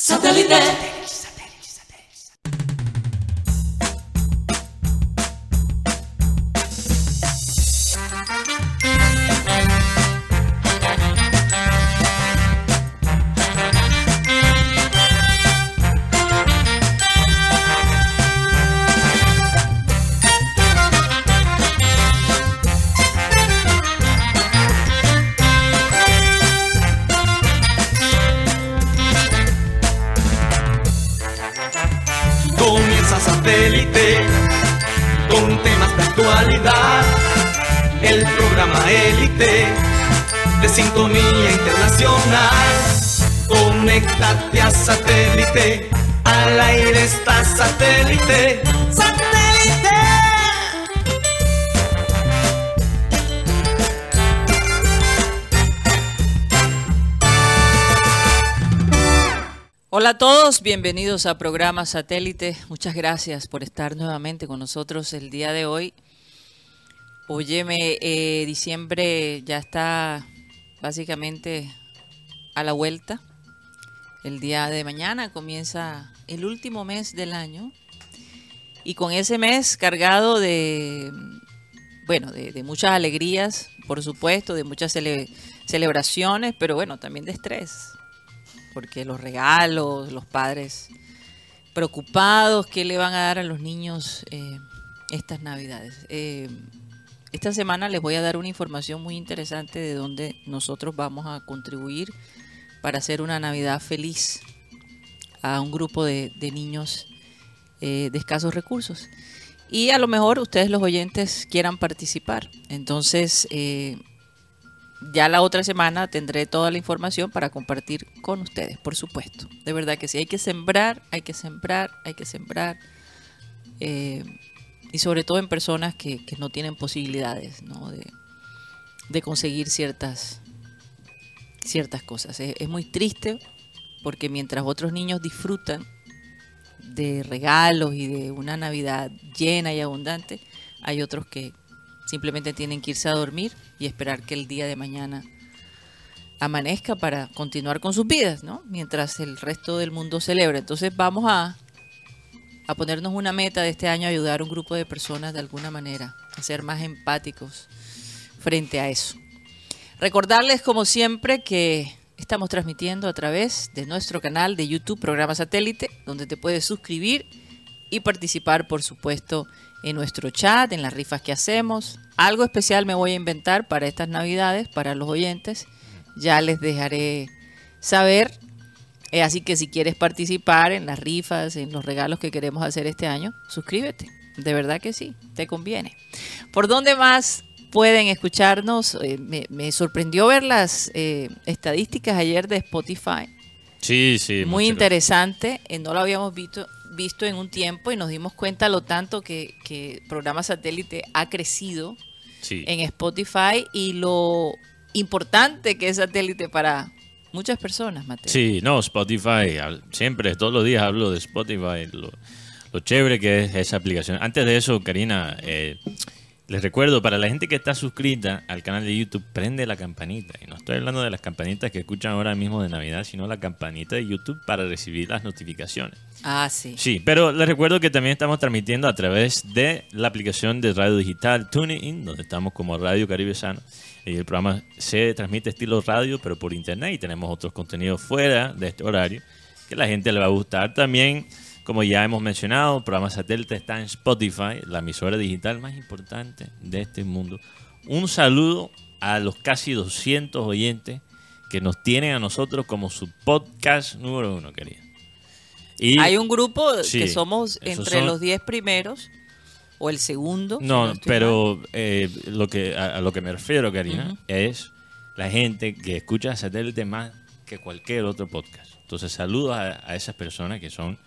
Satellite. Bienvenidos a programa Satélite. Muchas gracias por estar nuevamente con nosotros el día de hoy. Óyeme, eh, diciembre ya está básicamente a la vuelta. El día de mañana comienza el último mes del año y con ese mes cargado de, bueno, de, muchas alegrías, por supuesto, de muchas cele- celebraciones, pero bueno, también de estrés porque los regalos, los padres preocupados, ¿qué le van a dar a los niños eh, estas navidades? Eh, esta semana les voy a dar una información muy interesante de dónde nosotros vamos a contribuir para hacer una Navidad feliz a un grupo de, niños eh, de escasos recursos. Y a lo mejor ustedes los oyentes quieran participar. Entonces, ya la otra semana tendré toda la información para compartir con ustedes, por supuesto. De verdad que sí, hay que sembrar, hay que sembrar, hay que sembrar. eh, y sobre todo en personas que, no tienen posibilidades ¿no? de, conseguir ciertas, ciertas cosas. Es muy triste porque mientras otros niños disfrutan de regalos y de una Navidad llena y abundante, hay otros que simplemente tienen que irse a dormir y esperar que el día de mañana amanezca para continuar con sus vidas, ¿no? Mientras el resto del mundo celebra. Entonces vamos a, a ponernos una meta de este año, ayudar a un grupo de personas de alguna manera, a ser más empáticos frente a eso. Recordarles, como siempre, que estamos transmitiendo a través de nuestro canal de YouTube, Programa Satélite, donde te puedes suscribir y participar, por supuesto, nuestro chat, en las rifas que hacemos. Algo especial me voy a inventar para estas navidades, para los oyentes. Ya les dejaré saber. Eh, así que si quieres participar en las rifas, en los regalos que queremos hacer este año, suscríbete. De verdad que sí, te conviene. ¿Por dónde más pueden escucharnos? Eh, me, me sorprendió ver las eh, estadísticas ayer de Spotify. Sí, sí. Muy interesante, no lo habíamos visto, visto en un tiempo y nos dimos cuenta lo tanto que, que programa satélite ha crecido Sí. en Spotify y lo importante que es satélite para muchas personas, Mateo. Sí, no, Spotify, siempre, todos los días hablo de Spotify, lo, lo chévere que es esa aplicación. Antes de eso, Karina, eh, les recuerdo, para la gente que está suscrita al canal de YouTube, prende la campanita. Y no estoy hablando de las campanitas que escuchan ahora mismo de Navidad, sino la campanita de YouTube para recibir las notificaciones. Ah, sí. Sí, pero les recuerdo que también estamos transmitiendo a través de la aplicación de radio digital TuneIn, donde estamos como Radio Caribe Sano. Y el programa se transmite estilo radio, pero por internet. Y tenemos otros contenidos fuera de este horario que la gente le va a gustar. También, como ya hemos mencionado, el programa satélite está en Spotify, la emisora digital más importante de este mundo. Un saludo a los casi 200 oyentes que nos tienen a nosotros como su podcast número uno, querido. Y Hay un grupo Sí, que somos entre son- los 10 primeros o el segundo. si No, estoy mal. pero eh, lo que a, a lo que me refiero, Karina, es la gente que escucha satélite más que cualquier otro podcast. Entonces, saludos a, a esas personas que son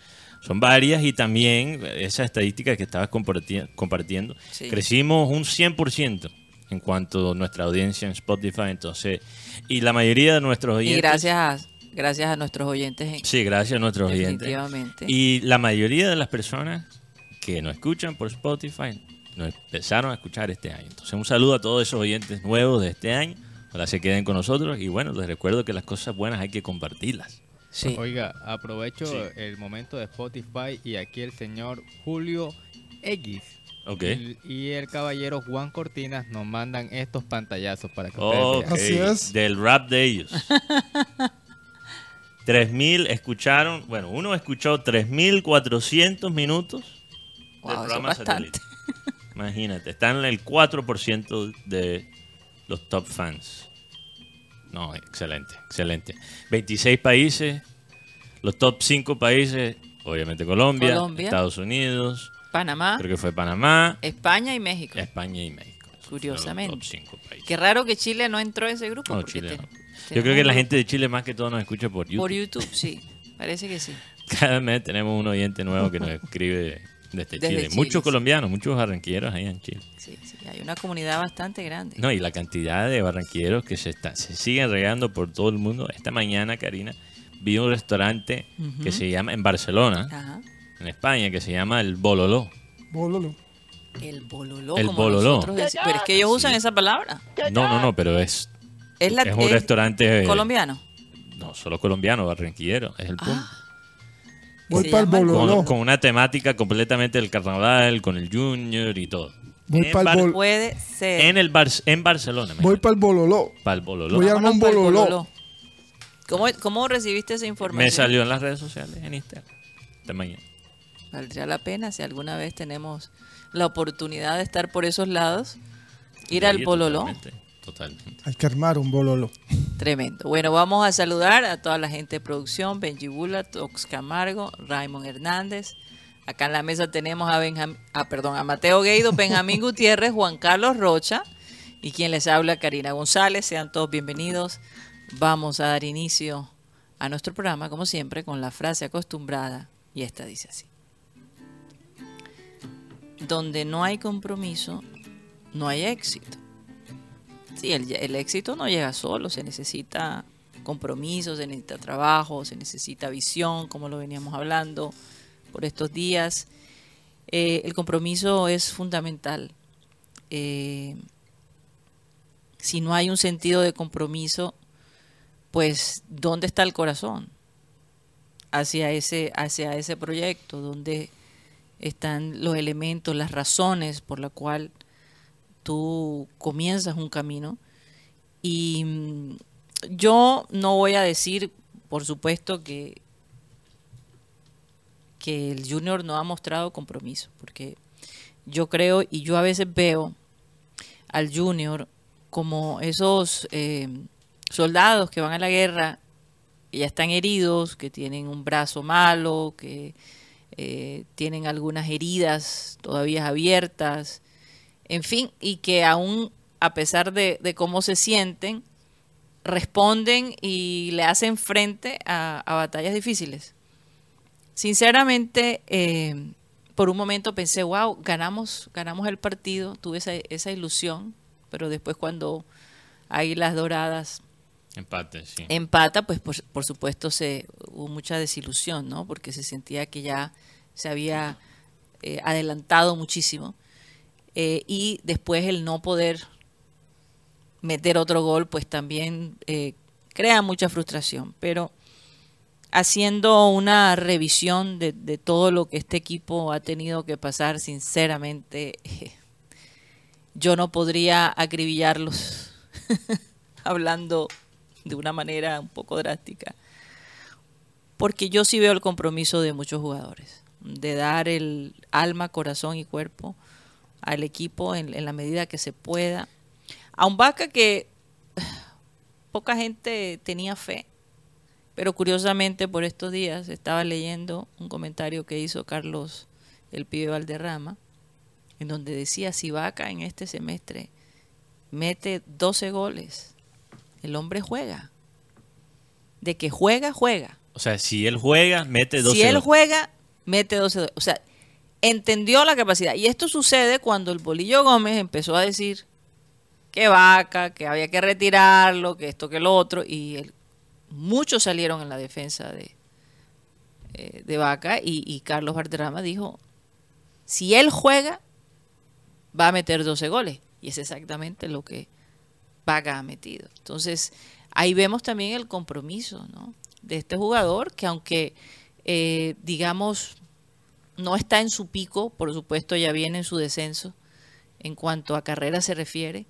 son varias y también esa estadística que estabas comparti- compartiendo. Sí. Crecimos un 100% en cuanto a nuestra audiencia en Spotify, entonces, y la mayoría de nuestros oyentes... Y gracias a, gracias a nuestros oyentes. en- Sí, gracias a nuestros oyentes. Definitivamente. Y la mayoría de las personas que nos escuchan por Spotify nos empezaron a escuchar este año. Entonces, un saludo a todos esos oyentes nuevos de este año. Ojalá se queden con nosotros. Y bueno, les recuerdo que las cosas buenas hay que compartirlas. Sí. Oiga, aprovecho Sí. el momento de Spotify y aquí el señor Julio X Ok. y, y el caballero Juan Cortinas nos mandan estos pantallazos para que Ok, ustedes vean. Así es. Del rap de ellos. 3000 escucharon, bueno, uno escuchó 3400 minutos del Wow, es programa satélite. Imagínate, están en el 4% de los top fans. No, excelente, excelente. 26 países, los top 5 países, obviamente Colombia, Colombia. Estados Unidos, Panamá, creo que fue Panamá, España y México. España y México. Curiosamente. Los top 5 países. Qué raro que Chile no entró en ese grupo. No, Chile te- no. Yo creo que la gente de Chile más que todo nos escucha por YouTube. Por YouTube, sí. Parece que sí. Cada mes tenemos un oyente nuevo que nos escribe desde, Desde Chile. Chile, Muchos sí. colombianos, muchos barranquilleros ahí en Chile. Sí, sí. Hay una comunidad bastante grande. No, y la cantidad de barranquilleros que se, está, se siguen regando por todo el mundo. Esta mañana, Karina, vi un restaurante que se llama, en Barcelona, Ajá. en España, que se llama El Bololó. Bololo. El bololó. El como bololó. nosotros Pero es que ellos usan esa palabra. No, no, no, pero es, Es, la, es un es restaurante... colombiano. No, solo colombiano, barranquillero, es el punto. Voy para el bololo. Con, con una temática completamente del carnaval, con el junior y todo. Voy en, bol- Puede ser. en el Bar- en Barcelona. Voy para el bololo. para el bololó. Voy a- un pa'l bololó. ¿Cómo, ¿Cómo recibiste esa información? Me salió en las redes sociales, en Instagram. Esta mañana. Valdría la pena si alguna vez tenemos la oportunidad de estar por esos lados. Ir al bololó. Totalmente. Totalmente. Hay que armar un bololo. Tremendo. Bueno, vamos a saludar a toda la gente de producción, Benji Bula, Tox Camargo, Raymond Hernández. Acá en la mesa tenemos a Benjam- ah, perdón, a Mateo Gueido, Benjamín Gutiérrez, Juan Carlos Rocha y quien les habla, Karina González. Sean todos bienvenidos. Vamos a dar inicio a nuestro programa, como siempre, con la frase acostumbrada y esta dice así. Donde no hay compromiso, no hay éxito. Sí, el, éxito no llega solo, se necesita compromiso, se necesita trabajo, se necesita visión, como lo veníamos hablando por estos días. Eh, el compromiso es fundamental. Eh, si no hay un sentido de compromiso, pues ¿dónde está el corazón? Hacia ese, hacia ese proyecto, donde están los elementos, las razones por la cual tú comienzas un camino. Y mm, yo no voy a decir, por supuesto, que, que el junior no ha mostrado compromiso, porque yo creo y yo a veces veo al junior como esos eh, soldados que van a la guerra y ya están heridos, que tienen un brazo malo, que eh, tienen algunas heridas todavía abiertas, en fin, y que aún a pesar de, de cómo se sienten, responden y le hacen frente a, a batallas difíciles. Sinceramente, eh, por un momento pensé, wow, ganamos, ganamos el partido, tuve esa, esa ilusión, pero después cuando Águilas Doradas Empate, sí. empata, pues por, por supuesto se hubo mucha desilusión, ¿no? Porque se sentía que ya se había eh, adelantado muchísimo. Eh, y después el no poder meter otro gol, pues también eh, crea mucha frustración. Pero haciendo una revisión de, todo lo que este equipo ha tenido que pasar, sinceramente, eh, yo no podría acribillarlos hablando de una manera un poco drástica. Porque yo sí veo el compromiso de muchos jugadores, de dar el alma, corazón y cuerpo al equipo en, en la medida que se pueda. A un Vaca que poca gente tenía fe, pero curiosamente por estos días estaba leyendo un comentario que hizo Carlos el pibe Valderrama, en donde decía si Vaca en este semestre mete 12 goles, el hombre juega. De que juega, juega. O sea, si él juega, mete 12 Si él goles. juega, mete 12 goles. O sea, entendió la capacidad. Y esto sucede cuando el Bolillo Gómez empezó a decir que vaca, que había que retirarlo, que esto, que lo otro. Y el- muchos salieron en la defensa de, eh, de vaca. Y, Carlos Valderrama dijo, si él juega, va a meter 12 goles. Y es exactamente lo que Vaca ha metido. Entonces, ahí vemos también el compromiso, de este jugador, que aunque, eh, digamos, no está en su pico, por supuesto ya viene en su descenso en cuanto a carrera se refiere,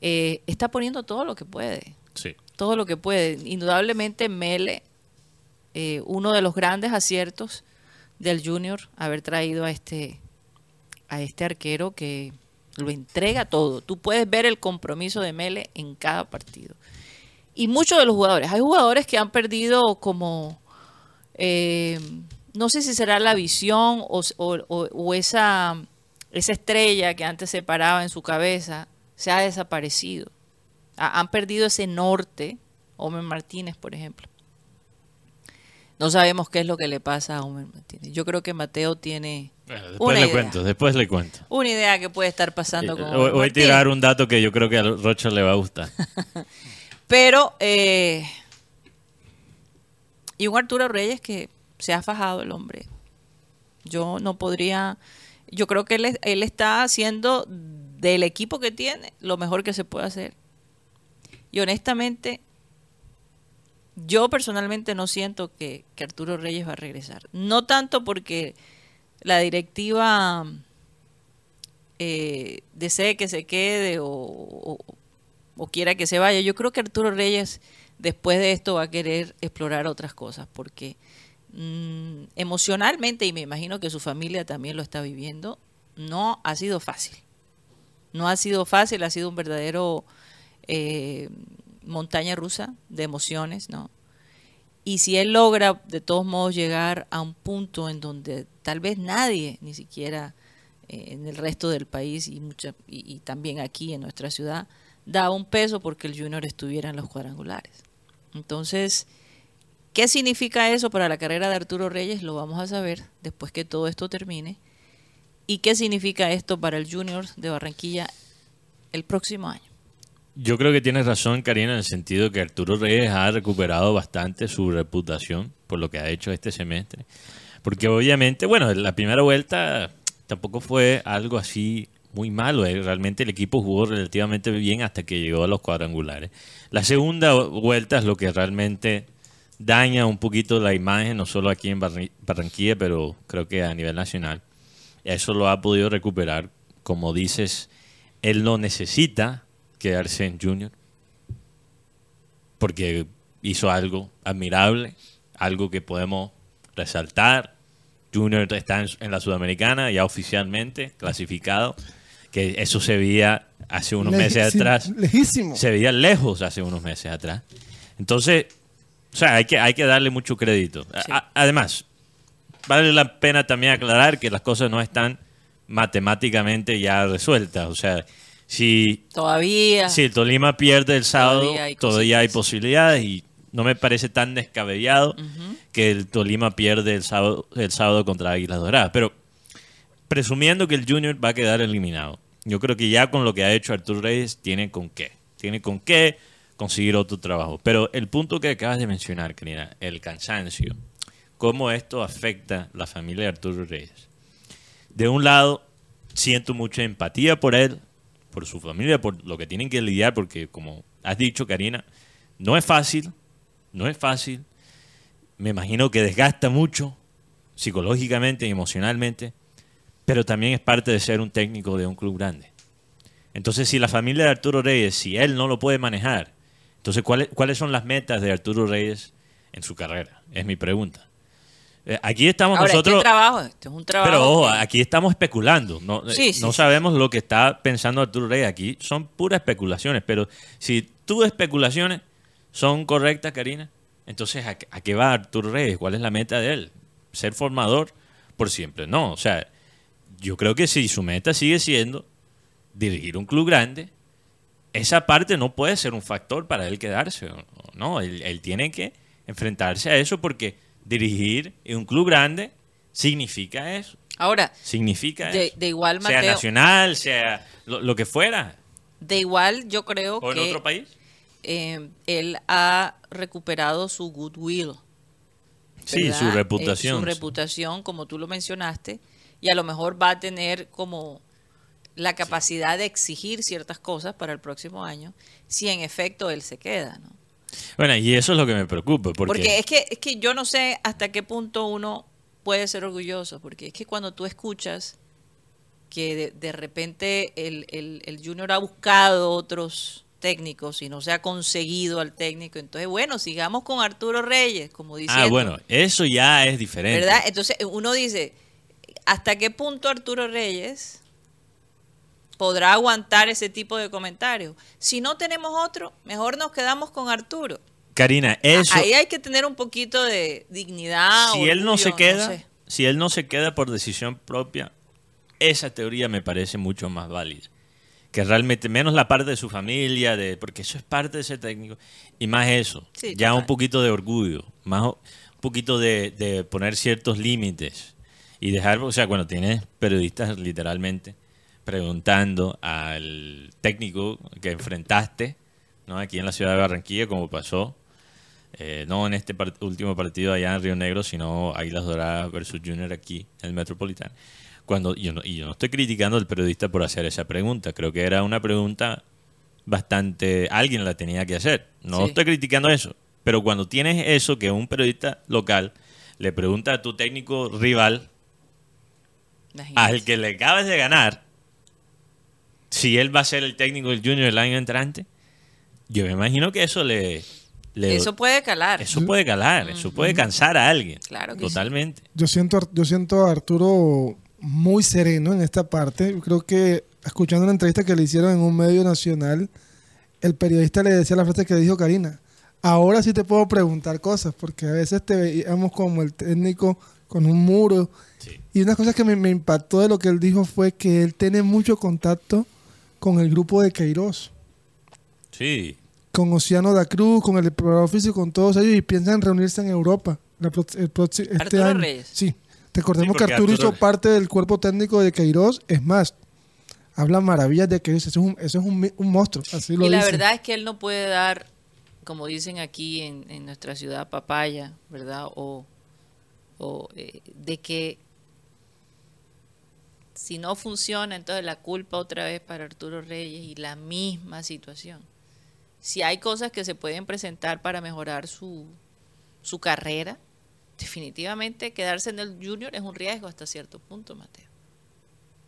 eh, está poniendo todo lo que puede, Sí. todo lo que puede. Indudablemente Mele, eh, uno de los grandes aciertos del Junior, haber traído a este, a este arquero que lo entrega todo. Tú puedes ver el compromiso de Mele en cada partido. Y muchos de los jugadores, hay jugadores que han perdido como, eh, no sé si será la visión o, o- o- o esa, esa estrella que antes se paraba en su cabeza, se ha desaparecido. Ha- han perdido ese norte, Homer Martínez, por ejemplo. No sabemos qué es lo que le pasa a Homer Martínez. Yo creo que Mateo tiene Bueno, después Una le idea. cuento, después le cuento. una idea que puede estar pasando con Eh, Homer Voy, a tirar un dato que yo creo que a Rocha le va a gustar. Pero, eh, y un Arturo Reyes que se ha fajado el hombre. Yo no podría, yo creo que él, es- él está haciendo del equipo que tiene lo mejor que se puede hacer. Y honestamente, yo personalmente no siento que, Arturo Reyes va a regresar. No tanto porque la directiva eh, desee que se quede o- o quiera que se vaya. Yo creo que Arturo Reyes después de esto va a querer explorar otras cosas porque mm, emocionalmente, y me imagino que su familia también lo está viviendo, no ha sido fácil. No ha sido fácil, ha sido un verdadero eh, montaña rusa de emociones, ¿no? Y si él logra de todos modos llegar a un punto en donde tal vez nadie, ni siquiera eh, en el resto del país y, mucha, y, y también aquí en nuestra ciudad, da un peso porque el Junior estuviera en los cuadrangulares. Entonces, ¿qué significa eso para la carrera de Arturo Reyes? Lo vamos a saber después que todo esto termine. ¿Y qué significa esto para el Junior de Barranquilla el próximo año? Yo creo que tienes razón, Karina, en el sentido que Arturo Reyes ha recuperado bastante su reputación por lo que ha hecho este semestre. Porque obviamente, bueno, la primera vuelta tampoco fue algo así muy malo. eh. Realmente el equipo jugó relativamente bien hasta que llegó a los cuadrangulares. La segunda vuelta es lo que realmente daña un poquito la imagen, no solo aquí en Barranquilla, pero creo que a nivel nacional. Eso lo ha podido recuperar. Como dices, él no necesita quedarse en Junior porque hizo algo admirable, algo que podemos resaltar. Junior está en, la Sudamericana ya oficialmente clasificado, que eso se veía hace unos meses atrás Lejísimo. se veía lejos hace unos meses atrás. Entonces, o sea, hay que, hay que darle mucho crédito. A- Sí. a- además, vale la pena también aclarar que las cosas no están matemáticamente ya resueltas. O sea, si, Todavía. si el Tolima pierde el sábado, Todavía todavía hay posibilidades y no me parece tan descabellado que el Tolima pierde el sábado, el sábado contra Águilas Doradas. Pero presumiendo que el Junior va a quedar eliminado, yo creo que ya con lo que ha hecho Arturo Reyes tiene con qué. Tiene con qué conseguir otro trabajo. Pero el punto que acabas de mencionar, Karina, el cansancio, cómo esto afecta la familia de Arturo Reyes. De un lado, siento mucha empatía por él, por su familia, por lo que tienen que lidiar, porque como has dicho, Karina, no es fácil, no es fácil. Me imagino que desgasta mucho psicológicamente y emocionalmente, pero también es parte de ser un técnico de un club grande. Entonces, si la familia de Arturo Reyes, si él no lo puede manejar, entonces, ¿cuáles, cuáles son las metas de Arturo Reyes en su carrera? Es mi pregunta. Eh, aquí estamos Ahora, nosotros... este trabajo, este es un trabajo. Pero ojo, que- aquí estamos especulando. No, eh, Sí, sí, no sí. sabemos lo que está pensando Arturo Reyes. Aquí son puras especulaciones. Pero si tus especulaciones son correctas, Karina, entonces ¿a, a qué va Arturo Reyes? ¿Cuál es la meta de él? ¿Ser formador por siempre? No, o sea, yo creo que si su meta sigue siendo dirigir un club grande, esa parte no puede ser un factor para él quedarse. No, él, él tiene que enfrentarse a eso porque dirigir en un club grande significa eso. Ahora, Significa de, eso. de igual sea Mateo, nacional, sea lo, lo que fuera. de igual yo creo O en que otro país. eh, él ha recuperado su goodwill. Sí, ¿verdad? su Eh, reputación. su reputación, como tú lo mencionaste, y a lo mejor va a tener como la capacidad de exigir ciertas cosas para el próximo año, si en efecto él se queda, ¿no? Bueno, y eso es lo que me preocupa, porque, Porque es que, es que yo no sé hasta qué punto uno puede ser orgulloso, porque es que cuando tú escuchas que de, de repente el, el- el Junior ha buscado otros técnicos y no se ha conseguido al técnico, entonces bueno, sigamos con Arturo Reyes, como diciendo. ah, bueno, eso ya es diferente. ¿Verdad? Entonces uno dice, ¿hasta qué punto Arturo Reyes podrá aguantar ese tipo de comentarios? Si no tenemos otro, mejor nos quedamos con Arturo. Karina, eso, Ahí hay que tener un poquito de dignidad. si él no se queda, sé. si él no se queda por decisión propia, esa teoría me parece mucho más válida. Que realmente, menos la parte de su familia, de porque eso es parte de ser técnico, y más eso, Sí, ya total. un poquito de orgullo, más un poquito de, de poner ciertos límites y dejar, o sea, cuando tienes periodistas literalmente preguntando al técnico que enfrentaste, ¿no? Aquí en la ciudad de Barranquilla, como pasó, eh, no en este último partido allá en Río Negro, sino Águilas Doradas versus Junior aquí en el Metropolitano. Cuando, yo no, y yo no estoy criticando al periodista por hacer esa pregunta, creo que era una pregunta bastante... Alguien la tenía que hacer, no Sí. estoy criticando eso, pero cuando tienes eso que un periodista local le pregunta a tu técnico rival, Imagínate. al que le acabas de ganar, si él va a ser el técnico del Junior el año entrante, yo me imagino que eso le... le- Eso puede calar. eso puede calar, eso puede cansar a alguien. Claro que sí. Totalmente. Yo siento, a- yo siento a Arturo muy sereno en esta parte. Creo que escuchando una entrevista que le hicieron en un medio nacional, el periodista le decía la frase que dijo Karina. Ahora sí te puedo preguntar cosas, porque a veces te veíamos como el técnico con un muro. Sí. Y una cosa que me, me impactó de lo que él dijo fue que él tiene mucho contacto con el grupo de Queiroz, Sí. con Oceano da Cruz, con el preparador físico, con todos ellos, y piensan reunirse en Europa la pro- el este Arturo año. Reyes. Sí. Recordemos Sí, que Arturo, Arturo- hizo parte del cuerpo técnico de Queiroz. Es más, habla maravillas de Queiroz. Eso es un, eso es un, un monstruo. Así lo Y la verdad es que él no puede dar, como dicen aquí en, en nuestra ciudad, papaya, ¿verdad? O, o, eh, de que si no funciona, entonces la culpa otra vez para Arturo Reyes y la misma situación. Si hay cosas que se pueden presentar para mejorar su, su carrera, definitivamente quedarse en el junior es un riesgo hasta cierto punto, Mateo.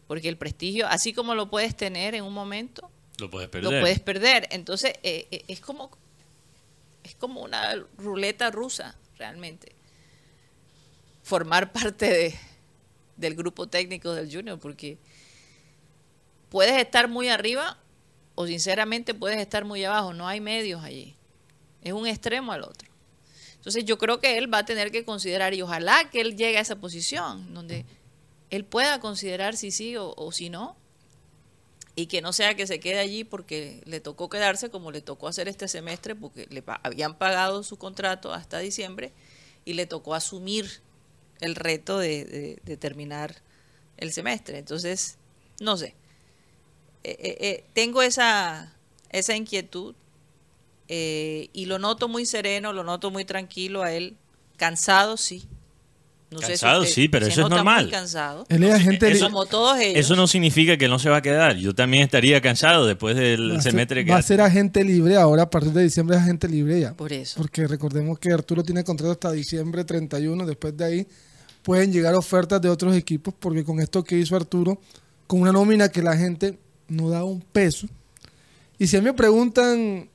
Porque el prestigio, así como lo puedes tener en un momento, Lo puedes lo perder. puedes perder. Entonces, eh, eh, es como es como una ruleta rusa, realmente. Formar parte de, del grupo técnico del Junior, porque puedes estar muy arriba o sinceramente puedes estar muy abajo. No hay medios allí. Es un extremo al otro. Entonces yo creo que él va a tener que considerar, y ojalá que él llegue a esa posición, donde él pueda considerar si sí o, si no, y que no sea que se quede allí porque le tocó quedarse como le tocó hacer este semestre, porque le habían pagado su contrato hasta diciembre y le tocó asumir el reto de, terminar el semestre. Entonces, no sé. Eh, eh, eh, tengo esa, esa inquietud y lo noto muy sereno, lo noto muy tranquilo a él. Cansado, sí. No sé si Cansado, usted- sí, pero eso es normal. Cansado. Él es agente Eso- li- como todos ellos. Eso no significa que no se va a quedar. Yo también estaría cansado después del va a ser- semestre que va a ser agente libre ahora. A partir de diciembre es agente libre ya. Por eso. Porque recordemos que Arturo tiene contrato hasta diciembre 31. Después de ahí pueden llegar ofertas de otros equipos. Porque con esto que hizo Arturo, con una nómina que la gente no da un peso. Y si a mí me preguntan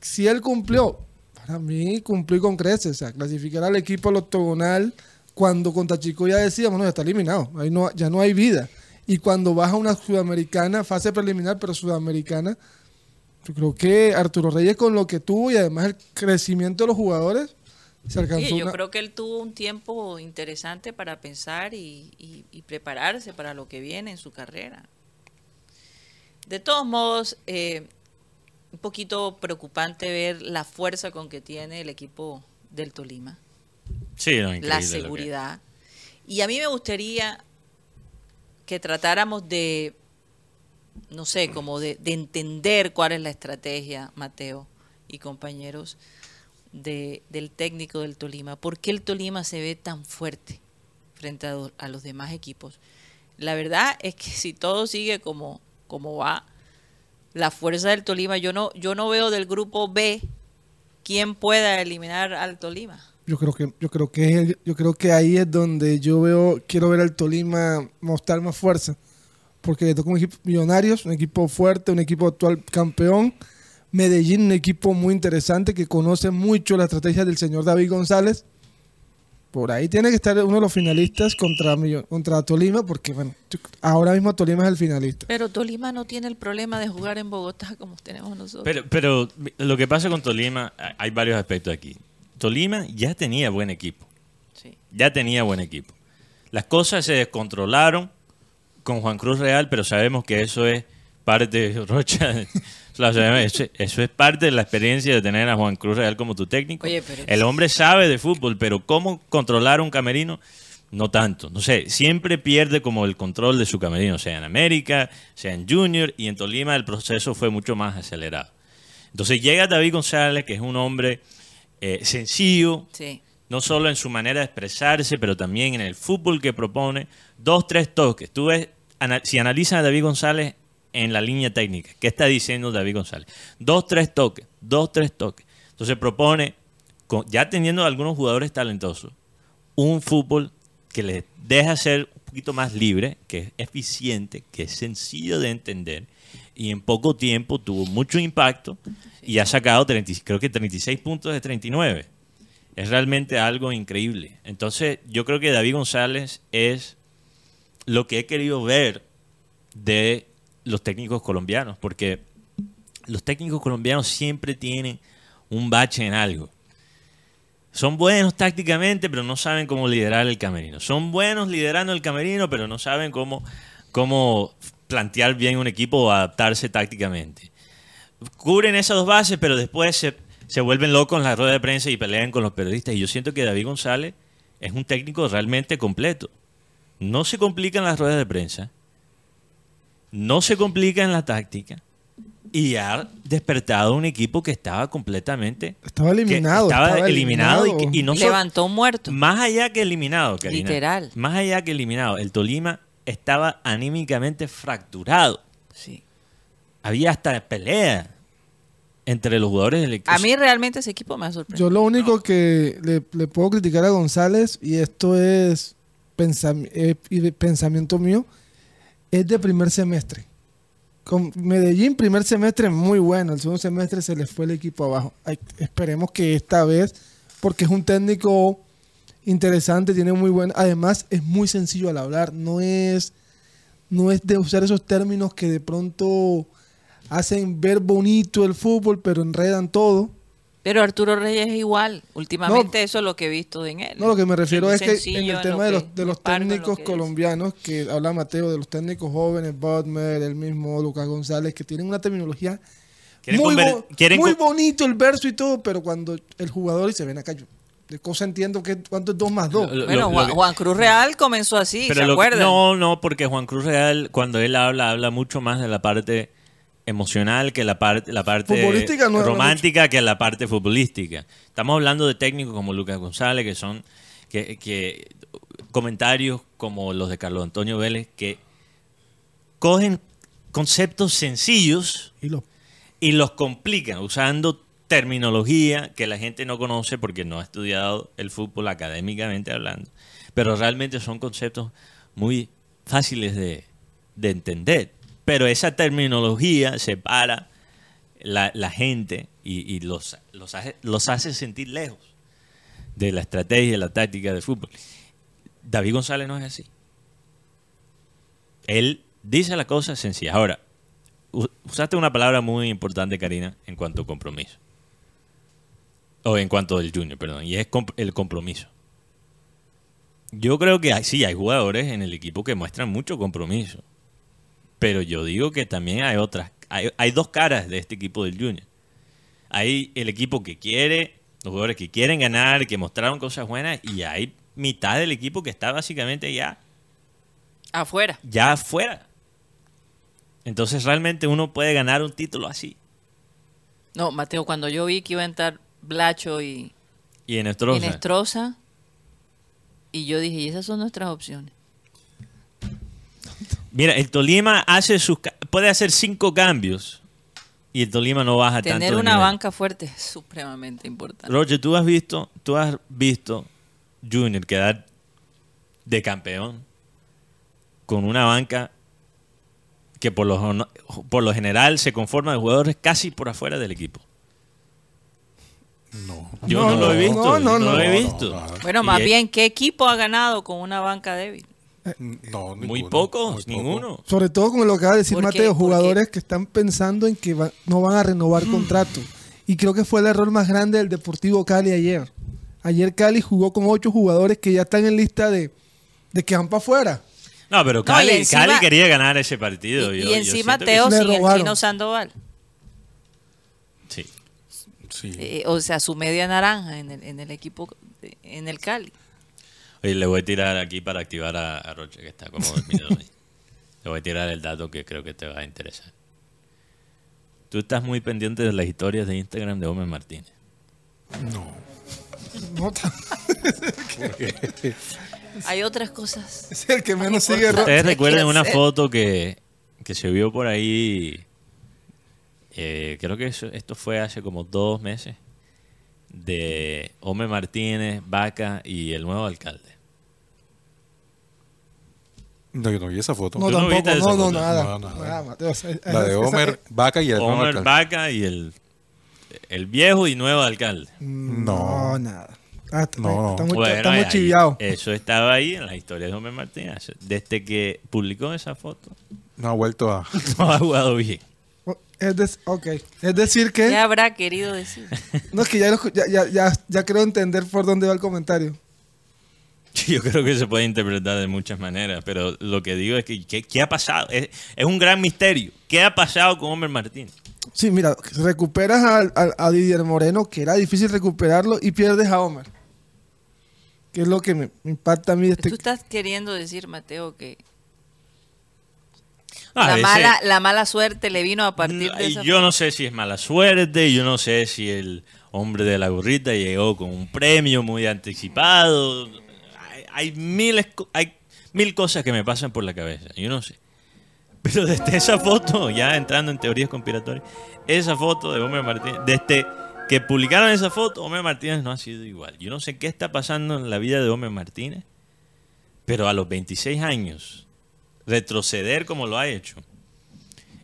si él cumplió, para mí cumplió con creces. O sea, clasificar al equipo al octogonal cuando contra Chico ya decíamos, no, ya está eliminado. Ahí no, ya no hay vida. Y cuando baja una sudamericana, fase preliminar, pero sudamericana, yo creo que Arturo Reyes con lo que tuvo y además el crecimiento de los jugadores, se alcanzó Sí, yo una- creo que él tuvo un tiempo interesante para pensar y, y- y prepararse para lo que viene en su carrera. De todos modos, eh, un poquito preocupante ver la fuerza con que tiene el equipo del Tolima, Sí, no, la seguridad. Y a mí me gustaría que tratáramos de, no sé, como de, de entender cuál es la estrategia, Mateo y compañeros, de, del técnico del Tolima. ¿Por qué el Tolima se ve tan fuerte frente a los demás equipos? La verdad es que si todo sigue como, como va, la fuerza del Tolima, yo no, yo no veo del grupo B quién pueda eliminar al Tolima. Yo creo que yo creo que es el- yo creo que ahí es donde yo veo quiero ver al Tolima mostrar más fuerza, porque le toca un equipo Millonarios, un equipo fuerte, un equipo actual campeón, Medellín, un equipo muy interesante que conoce mucho la estrategia del señor David González. Por ahí tiene que estar uno de los finalistas contra contra Tolima, porque bueno, ahora mismo Tolima es el finalista. Pero Tolima no tiene el problema de jugar en Bogotá como tenemos nosotros. Pero, pero lo que pasa con Tolima, hay varios aspectos aquí. Tolima ya tenía buen equipo. Sí. ya tenía buen equipo. Las cosas se descontrolaron con Juan Cruz Real, pero sabemos que eso es parte, Rocha, eso, eso es parte de la experiencia de tener a Juan Cruz Real como tu técnico. Oye, pero- El hombre sabe de fútbol, pero cómo controlar un camerino, no tanto. No sé, siempre pierde como el control de su camerino, sea en América, sea en Junior, y en Tolima el proceso fue mucho más acelerado. Entonces llega David González, que es un hombre eh, sencillo, Sí. no solo en su manera de expresarse, pero también en el fútbol que propone. Dos, tres toques. Tú ves, si analizas a David González en la línea técnica, ¿qué está diciendo David González? Dos, tres toques, dos, tres toques. Entonces propone, con- ya teniendo algunos jugadores talentosos, un fútbol que les deja ser un poquito más libre, que es eficiente, que es sencillo de entender y en poco tiempo tuvo mucho impacto y ha sacado 30 creo que 36 puntos de 39. Es realmente algo increíble. Entonces, yo creo que David González es lo que he querido ver de los técnicos colombianos, porque los técnicos colombianos siempre tienen un bache en algo. Son buenos tácticamente, pero no saben cómo liderar el camerino. Son buenos liderando el camerino, pero no saben cómo, cómo plantear bien un equipo o adaptarse tácticamente. Cubren esas dos bases, pero después se, se vuelven locos en la rueda de prensa y pelean con los periodistas. Y yo siento que David González es un técnico realmente completo. No se complica en las ruedas de prensa, no se complica en la táctica y ha despertado un equipo que estaba completamente Estaba eliminado. estaba, eliminado, y que- y, no Levantó muerto. más allá que eliminado, Karina. Literal. Más allá que eliminado, el Tolima estaba anímicamente fracturado. Sí. Había hasta pelea entre los jugadores del equipo. A mí realmente ese equipo me ha sorprendido. Yo lo único que le, le puedo criticar a González, y esto es pensam- eh, pensamiento mío, es de primer semestre. Con Medellín, primer semestre muy bueno, el segundo semestre se le fue el equipo abajo. Ay, esperemos que esta vez, porque es un técnico interesante, tiene muy buen, además es muy sencillo al hablar, no es, no es de usar esos términos que de pronto hacen ver bonito el fútbol, pero enredan todo. Pero Arturo Reyes es igual. Últimamente eso es lo que he visto en él. No, lo que me refiero es que en el en tema lo de los, de los lo técnicos que colombianos, que habla Mateo, de los técnicos jóvenes, Bodmer, el mismo Lucas González, que tienen una terminología Quieren muy, conver- bo- quieren muy bonito el verso y todo, pero cuando el jugador dice, ven acá, yo de cosa entiendo que cuánto es 2 más 2. Lo- Bueno, lo- Juan, lo que- Juan Cruz Real comenzó así, Pero ¿se lo- acuerdan? No, no, porque Juan Cruz Real, cuando él habla, habla mucho más de la parte emocional que la parte, la parte Futbolística no habla romántica que la parte futbolística. Estamos hablando de técnicos como Lucas González, que son que, que comentarios como los de Carlos Antonio Vélez, que cogen conceptos sencillos Y lo- y los complican usando terminología que la gente no conoce porque no ha estudiado el fútbol académicamente hablando, pero realmente son conceptos muy fáciles de, de entender. Pero esa terminología separa la, la gente y, los, los, hace, sentir lejos de la estrategia y la táctica del fútbol. David González no es así. Él dice la cosa sencilla. Ahora, usaste una palabra muy importante, Karina, en cuanto a compromiso. O en cuanto al junior, perdón. Y es comp- el compromiso. Yo creo que hay, sí, hay jugadores en el equipo que muestran mucho compromiso. Pero yo digo que también hay otras. Hay, hay dos caras de este equipo del junior. Hay el equipo que quiere, los jugadores que quieren ganar, que mostraron cosas buenas, y hay mitad del equipo que está básicamente ya Afuera. ya afuera. Entonces realmente uno puede ganar un título así. No, Mateo, cuando yo vi que iba a entrar Blacho y, Y en y yo dije, y esas son nuestras opciones. Mira, el Tolima hace sus puede hacer cinco cambios y el Tolima no baja tanto. Tener una banca fuerte es supremamente importante. Roger, tú has visto, tú has visto Junior quedar de campeón con una banca que por lo, por lo general se conforma de jugadores casi por afuera del equipo. No. Yo No, no, lo he visto. no, no, no no, lo he visto. no, no. Bueno, más es bien, ¿qué equipo ha ganado con una banca débil? No, Muy pocos, muy poco. ninguno. Sobre todo con lo que acaba de decir. Mateo, jugadores que están pensando en que va- no van a renovar contrato. Y creo que fue el error más grande del Deportivo Cali ayer. Ayer Cali jugó con ocho jugadores que ya están en lista de, de que van para afuera. No, pero Cali, encima- Cali quería ganar ese partido. Y, Yo- y yo encima que Teo sin el chino Sandoval. Sí. Eh, o sea, su media naranja en el, en el equipo, en el Cali. Oye, le voy a tirar aquí para activar a, a Roche, que está como dormido. ahí. le voy a tirar el dato que creo que te va a interesar. Tú estás muy pendiente de las historias de Instagram de Gómez Martínez. No. No, Hay otras cosas. es el que menos sigue. Ustedes ¿Qué recuerdan una foto que, que se vio por ahí, eh, creo que eso- esto fue hace como dos meses, de Gómez Martínez, Vaca y el nuevo alcalde. No, yo no vi esa foto. No, ¿Tú no tampoco, no, no, foto? nada. No, nada. Nada, Mateo, o sea, La de Homer, Vaca y el nuevo Homer alcalde. Vaca y el, el viejo y nuevo alcalde. No, No. nada. Ah, está- No, no. Estamos, Bueno, estamos chiviados. Eso estaba ahí en la historia de Gómez Martínez. Desde que publicó esa foto, No ha vuelto a. no ha jugado bien. Es, des- ok. es decir que... ¿Qué habrá querido decir? No, es que ya, lo- ya, ya, ya, ya creo entender por dónde va el comentario. Yo creo que se puede interpretar de muchas maneras, pero lo que digo es que ¿qué, qué ha pasado? Es, es un gran misterio. ¿Qué ha pasado con Homer Martínez? Sí, mira, recuperas al- al- a, Didier Moreno, que era difícil recuperarlo, y pierdes a Homer. Que es lo que me, me impacta a mí de este... Tú estás queriendo decir, Mateo, que A la, mala, la mala suerte le vino a partir de esa yo no sé si es mala suerte, yo no sé si el hombre de la gorrita llegó con un premio muy anticipado. Hay, hay miles, hay mil cosas que me pasan por la cabeza, yo no sé. Pero desde esa foto, ya entrando en teorías conspiratorias, esa foto de Homer Martínez, desde que publicaron esa foto, Homer Martínez no ha sido igual. Yo no sé qué está pasando en la vida de Homer Martínez, pero a los 26 años, retroceder como lo ha hecho.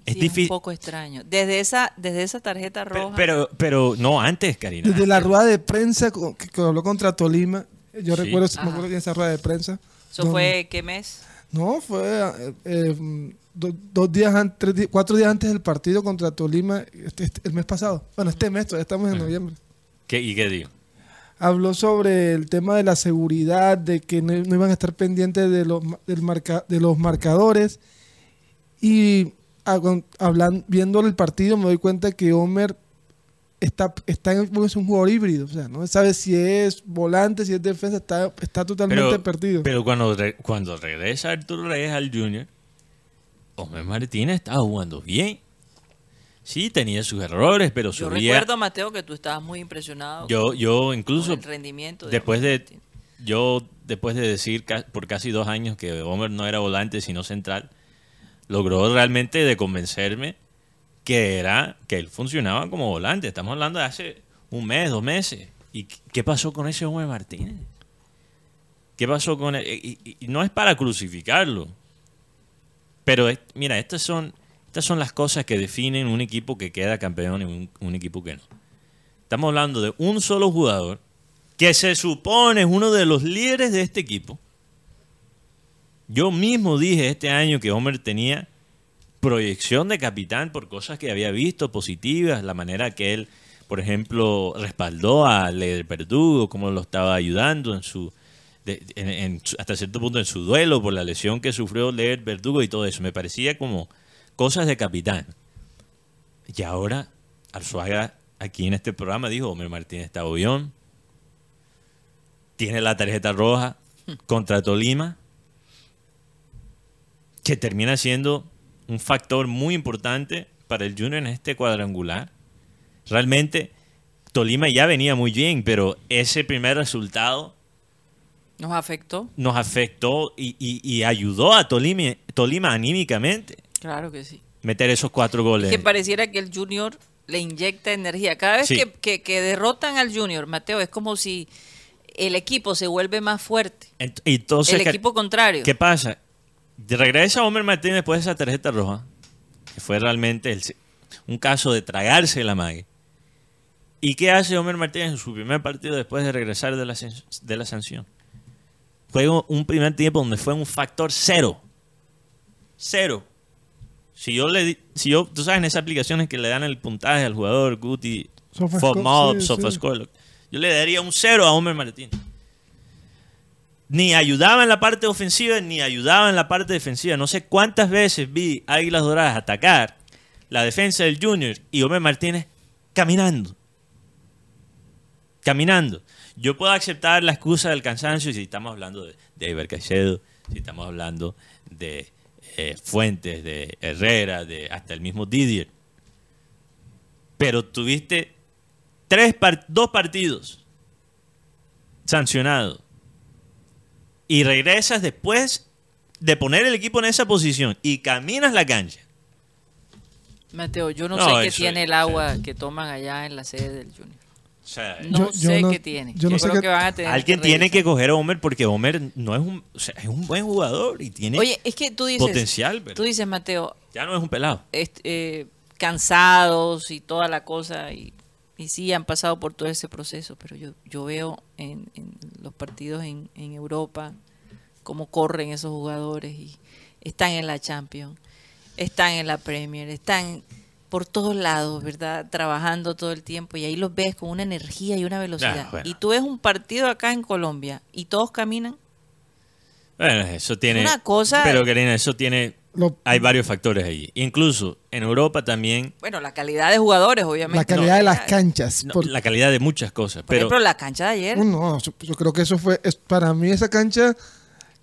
Es Sí, un difícil. poco extraño. Desde esa, desde esa tarjeta roja. Pero, pero no antes, Karina. Desde la rueda de prensa que, que habló contra Tolima, yo Sí. recuerdo, me Ajá. acuerdo bien esa rueda de prensa. ¿Eso donde- fue qué mes? No, fue eh, eh, do- dos días antes, cuatro días antes del partido contra Tolima, este- este- el mes pasado. Bueno, este mes, todavía estamos en noviembre. ¿Qué, ¿Y qué digo? Habló sobre el tema de la seguridad, de que no, no iban a estar pendientes de los, del marca- de los marcadores. Y hagan- hablan, viendo el partido me doy cuenta que Homer está, está en- es un jugador híbrido. O sea, no sabe si es volante, si es defensa, está, está totalmente Pero, perdido. pero cuando, re- cuando regresa Arturo Reyes al Junior, Homer Martínez estaba jugando bien. Sí, tenía sus errores, pero Yo subía. recuerdo, Mateo, que tú estabas muy impresionado Yo, yo con incluso el rendimiento. de después de yo después de decir por casi dos años que Homer no era volante sino central, logró realmente de convencerme que era que él funcionaba como volante. Estamos hablando de hace un mes, dos meses. ¿Y qué- qué pasó con ese Homer Martínez? ¿Qué pasó con él? Y, y- y no es para crucificarlo, pero es- mira, estas son estas son las cosas que definen un equipo que queda campeón y un, equipo que no. Estamos hablando de un solo jugador que se supone es uno de los líderes de este equipo. Yo mismo dije este año que Homer tenía proyección de capitán por cosas que había visto positivas, la manera que él, por ejemplo, respaldó a Leder Verdugo, cómo lo estaba ayudando en su- hasta cierto punto en su duelo por la lesión que sufrió Leder Verdugo y todo eso. Me parecía como cosas de capitán. Y ahora Arzuaga aquí en este programa dijo, Homer Martínez está obvión, tiene la tarjeta roja contra Tolima, que termina siendo un factor muy importante para el Junior en este cuadrangular. Realmente Tolima ya venía muy bien, pero ese primer resultado Nos afectó. nos afectó y, y- y ayudó a Tolima, Tolima anímicamente. Claro que sí. meter esos cuatro goles. Que pareciera que el Junior le inyecta energía. Cada vez Sí. que, que- que derrotan al Junior, Mateo, es como si el equipo se vuelve más fuerte. Entonces, el ¿qué- equipo contrario. ¿Qué pasa? Regresa Homer Martínez después de esa tarjeta roja, que fue realmente el- un caso de tragarse la mague. ¿Y qué hace Homer Martínez en su primer partido después de regresar de la, de la sanción? Juega un primer tiempo donde fue un factor cero. Cero. Si yo le si yo, tú sabes, en esas aplicaciones que le dan el puntaje al jugador, Guti, FODMAP, sí, sí. Yo le daría un cero a Homer Martínez ni ayudaba en la parte ofensiva ni ayudaba en la parte defensiva. No sé cuántas veces vi Águilas Doradas atacar la defensa del Junior y Homer Martínez caminando. Caminando. Yo puedo aceptar la excusa del cansancio si estamos hablando de, de Eber Caicedo, si estamos hablando de eh, Fuentes, de Herrera, de hasta el mismo Didier. Pero tuviste tres par- dos partidos sancionados y regresas después de poner el equipo en esa posición y caminas la cancha. Mateo, yo no, No, sé qué tiene el agua que toman allá en la sede del Junior. Sea, No Yo- yo sé no- qué tiene. yo no sé creo qué- que van a tener alguien tiene que coger a Homer porque Homer no es un, o sea, es un buen jugador y tiene Oye, es que tú dices, potencial, pero tú dices, Mateo, ya no es un pelado. est- eh, cansados y toda la cosa y, y sí han pasado por todo ese proceso, pero yo, yo veo en, en los partidos en, en Europa cómo corren esos jugadores y están en la Champions, están en la Premier, están por todos lados, ¿verdad? Trabajando todo el tiempo y ahí los ves con una energía y una velocidad. Ah, bueno. Y tú ves un partido acá en Colombia y todos caminan. Bueno, eso tiene Una cosa- Pero Karina, eso tiene Lo- hay varios factores allí. Incluso en Europa también Bueno, la calidad de jugadores, obviamente. la calidad de las canchas. no, por- la calidad de muchas cosas, Por pero ejemplo, la cancha de ayer. no, yo, yo creo que eso fue, es- para mí esa cancha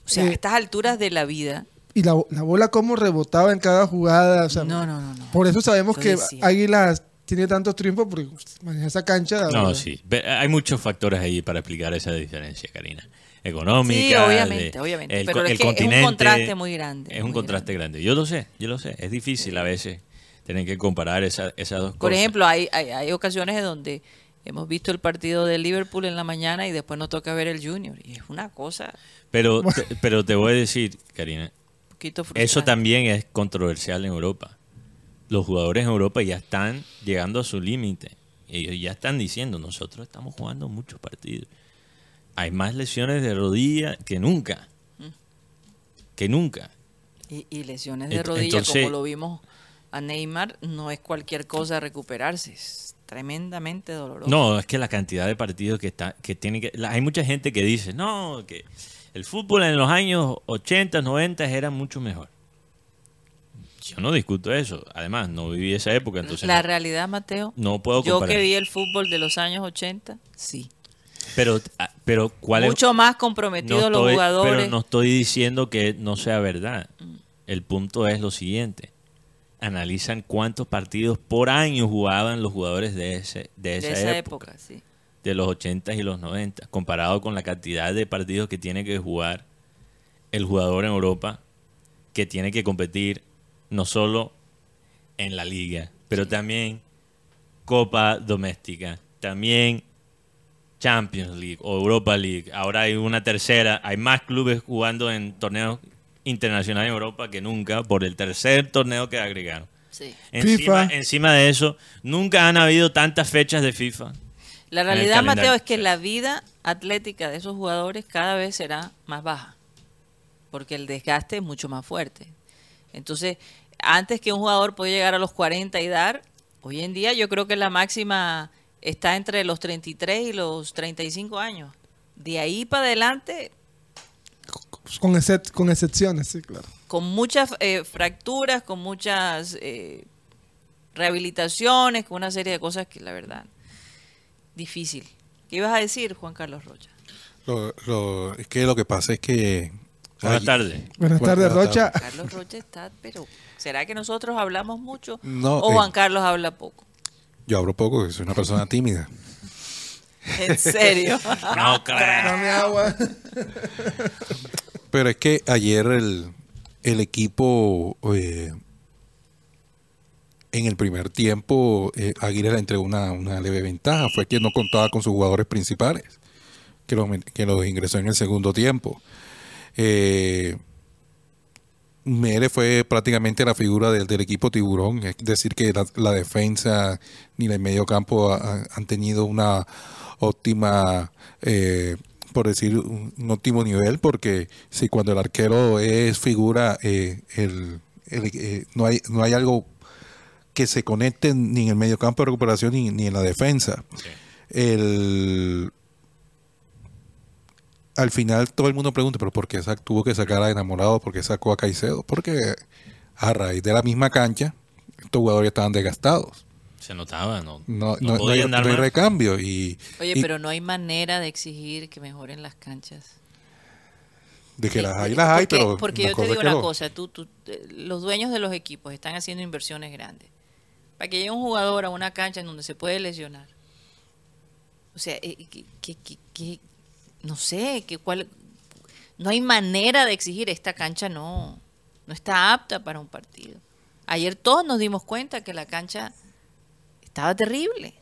O sea, eh, a estas alturas de la vida. Y la, la bola cómo rebotaba en cada jugada. o sea, No, no, no, no. Por eso sabemos que. Águilas tiene tantos triunfos porque maneja esa cancha. no, ¿verdad? sí, hay muchos factores ahí para explicar esa diferencia, Karina. Económica, Sí, obviamente, de- obviamente. el Pero co- es el que es un continente, contraste muy grande, Es un contraste grande. Yo lo sé, yo lo sé. Es difícil a veces tener que comparar esa- esas dos Por cosas. ejemplo, hay, hay, hay ocasiones en donde hemos visto el partido de Liverpool en la mañana y después nos toca ver el Junior. Y es una cosa pero, te, pero te voy a decir, Karina, poquito frustrante. Eso también es controversial en Europa. Los jugadores en Europa ya están llegando a su límite. Ellos ya están diciendo, nosotros estamos jugando muchos partidos. Hay más lesiones de rodilla que nunca. Que nunca. Y, y lesiones de rodilla, entonces- como lo vimos a Neymar, no es cualquier cosa recuperarse. Es tremendamente doloroso. No, es que la cantidad de partidos que está, que tiene que. la- hay mucha gente que dice, no, que el fútbol en los años 80, 90 era mucho mejor. Yo no discuto eso. Además, no viví esa época, entonces la no, realidad, Mateo, no puedo yo comparar. que vi el fútbol de los años 80, sí. Pero, ah, pero ¿cuál es? Mucho más comprometidos No los estoy- jugadores. Pero no estoy diciendo que no sea verdad. El punto es lo siguiente. Analizan cuántos partidos por año jugaban los jugadores de, ese, de de esa, esa época, época, sí. De los 80 y los 90, comparado con la cantidad de partidos que tiene que jugar el jugador en Europa, que tiene que competir no solo en la liga, pero también Copa Doméstica, también Champions League o Europa League. Ahora hay una tercera, hay más clubes jugando en torneos internacionales en Europa que nunca por el tercer torneo que agregaron. sí. Encima, FIFA. encima de eso, nunca han habido tantas fechas de FIFA. La realidad. Mateo, es que la vida atlética de esos jugadores cada vez será más baja, porque el desgaste es mucho más fuerte. Entonces, antes que un jugador podía llegar a los 40 y dar, hoy en día yo creo que la máxima está entre los 33 y los 35 años. De ahí para adelante, Con, excep- con excepciones, sí, claro. con muchas eh, fracturas, con muchas eh, rehabilitaciones, con una serie de cosas que la verdad, difícil. ¿Qué ibas a decir, Juan Carlos Rocha? Lo, lo- es que lo que pasa es que... Buenas tardes. Buenas Buenas tardes. Rocha. Carlos Rocha está, pero ¿será que nosotros hablamos mucho No, o eh. Juan Carlos habla poco? Yo hablo poco, que soy una persona tímida. En serio. No agua. Pero es que ayer el, el equipo eh, en el primer tiempo eh, Águila le entregó una, una leve ventaja. Fue que no contaba con sus jugadores principales, que los, que los ingresó en el segundo tiempo. Eh, Mere fue prácticamente la figura del, equipo tiburón, es decir, que la, defensa ni el medio campo ha- ha- han tenido una óptima, eh, por decir, un, óptimo nivel, porque si cuando el arquero es figura, eh, el, el- eh, no, hay, no hay algo que se conecte ni en el medio campo de recuperación ni, ni en la defensa. El, al final todo el mundo pregunta, pero ¿por qué tuvo que sacar a Enamorado? ¿Por qué sacó a Caicedo? Porque a raíz de la misma cancha, estos jugadores estaban desgastados. Se notaba, ¿no? No, No no- no hay, podían dar no hay más. recambio. Y, Oye, y pero no hay manera de exigir que mejoren las canchas. de que Sí, las hay, porque- las hay, pero Porque yo te digo una lo- cosa, tú, tú- eh, los dueños de los equipos están haciendo inversiones grandes. Para que llegue un jugador a una cancha en donde se puede lesionar. O sea, eh, que, que- que- no sé, que cuál, no hay manera de exigir esta cancha no, no está apta para un partido. Ayer todos nos dimos cuenta que la cancha estaba terrible.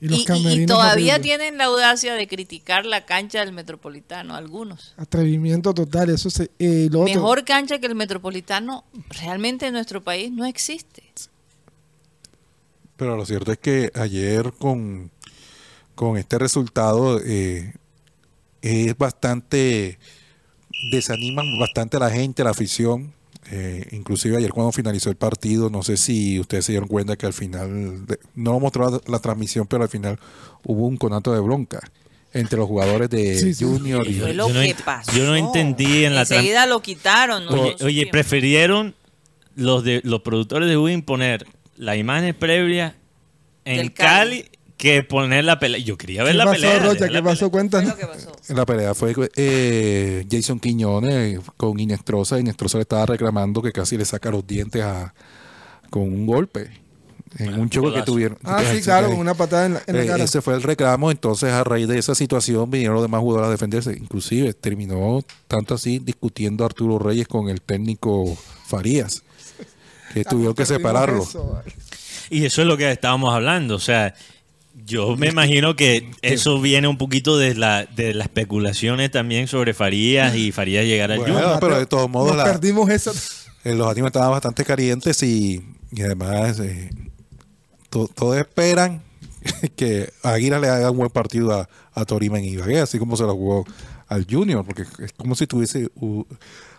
Y todavía tienen la audacia de criticar la cancha del Metropolitano, algunos. Atrevimiento total, eso se, eh, lo otro, Mejor cancha que el Metropolitano realmente en nuestro país no existe. Pero lo cierto es que ayer con, con este resultado eh, es bastante, desaniman bastante a la gente, a la afición. Eh, inclusive ayer cuando finalizó el partido, no sé si ustedes se dieron cuenta que al final, de- no mostró la transmisión, pero al final hubo un conato de bronca entre los jugadores de Sí, sí. Junior y... Fue lo yo no que pasó. yo no entendí en la Enseguida lo quitaron. ¿no? Oye, oye, prefirieron los de los productores de Win poner la imagen previa en Cali, Cali. que poner la pelea. Yo quería ver ¿Qué la pasó, pelea. Rocha? ¿Qué la pasó? pelea. Fue Cuéntanos. La pelea fue eh, Jason Quiñones con Inestrosa. Inestrosa le estaba reclamando que casi le saca los dientes a, con un golpe. En un choque que tuvieron. Ah, sí, claro, con una patada en la, en la Eh, cara. ese fue el reclamo. Entonces, a raíz de esa situación, vinieron los demás jugadores a defenderse. Inclusive, terminó tanto así discutiendo Arturo Reyes con el técnico Farías. Que tuvieron que separarlo. eso. Y eso es lo que estábamos hablando. O sea, yo me imagino que eso viene un poquito de la de las especulaciones también sobre Farías y Farías llegar al Bueno, Junior. pero de todos modos, Nos la- perdimos. Eh, los ánimos estaban bastante calientes y, y además eh, to- todos esperan que Águila le haga un buen partido a, a Torima en Ibagué, así como se lo jugó al Junior, porque es como si tuviese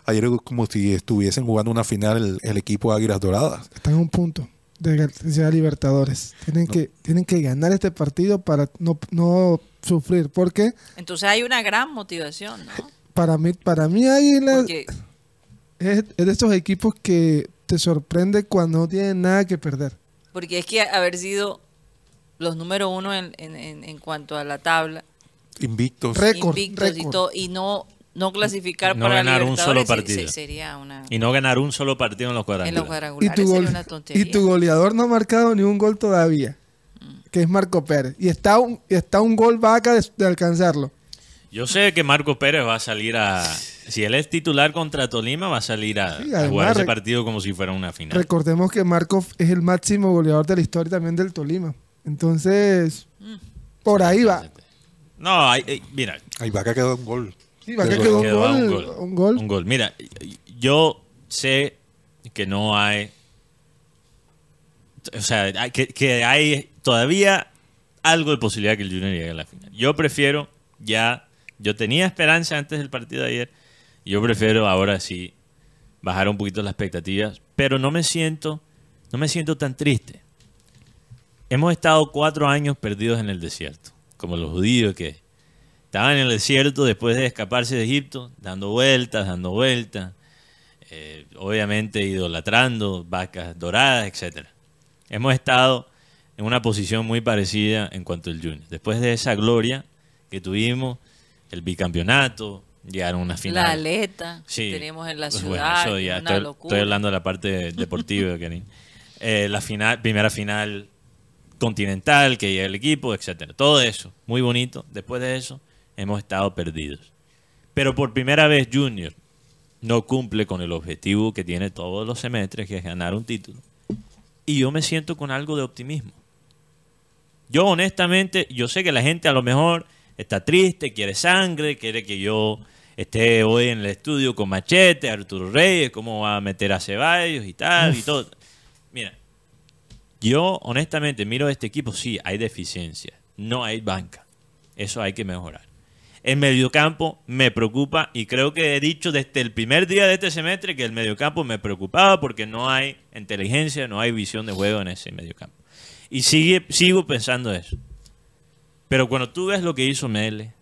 ayer es como si estuviesen jugando una final el, el equipo de Águilas Doradas. Están a un punto de llegar a Libertadores. Tienen, que, tienen que ganar este partido para no, no sufrir. Porque Entonces hay una gran motivación, ¿no? para mí, para mí Águila Porque es, es de estos equipos que te sorprende cuando no tienen nada que perder. Porque es que haber sido los número uno en, en- en- en cuanto a la tabla, Invictos. Récord, invictos y, récord. todo, y no, no clasificar No para ganar un solo partido. se- sería una... Y no ganar un solo partido en los En los cuadrangulares. Y cuadrangulares tu, sería una tontería. y tu goleador no ha marcado ni un gol todavía, que es Marco Pérez. Y está un, y está un gol vaca de, de alcanzarlo. Yo sé que Marco Pérez va a salir a... Si él es titular contra Tolima, va a salir a, Sí, a además, jugar ese partido como si fuera una final. Recordemos que Marco es el máximo goleador de la historia también del Tolima. Entonces, por ahí va. No, hay- eh, mira, Ahí va que quedó un gol. Sí, quedó un gol, un gol. Un gol. Mira, yo sé que no hay. O sea, que, que hay todavía algo de posibilidad que el Junior llegue a la final. Yo prefiero ya. Yo tenía esperanza antes del partido de ayer. Yo prefiero ahora sí bajar un poquito las expectativas. Pero no me siento. No me siento tan triste. Hemos estado cuatro años perdidos en el desierto. Como los judíos que estaban en el desierto después de escaparse de Egipto, dando vueltas, dando vueltas, eh, obviamente idolatrando vacas doradas, etcétera. Hemos estado en una posición muy parecida en cuanto al Junior. Después de esa gloria que tuvimos, el bicampeonato, llegaron a una final. La aleta Sí. que tenemos en la Pues ciudad, bueno, eso ya una estoy, locura. estoy hablando de la parte deportiva, Karim. Eh, la final, primera final continental que llega el equipo, etcétera. Todo eso, muy bonito. Después de eso, hemos estado perdidos. Pero por primera vez Junior no cumple con el objetivo que tiene todos los semestres, que es ganar un título. y yo me siento con algo de optimismo. Yo honestamente, yo sé que la gente a lo mejor está triste, quiere sangre, quiere que yo esté hoy en el estudio con Machete, Arturo Reyes, cómo va a meter a Ceballos y tal y todo. Mira, yo honestamente miro este equipo, sí, hay deficiencias, no hay banca. Eso hay que mejorar. El mediocampo me preocupa y creo que he dicho desde el primer día de este semestre que el mediocampo me preocupaba porque no hay inteligencia, no hay visión de juego en ese mediocampo. Y sigue, sigo pensando eso. Pero cuando tú ves lo que hizo Mele,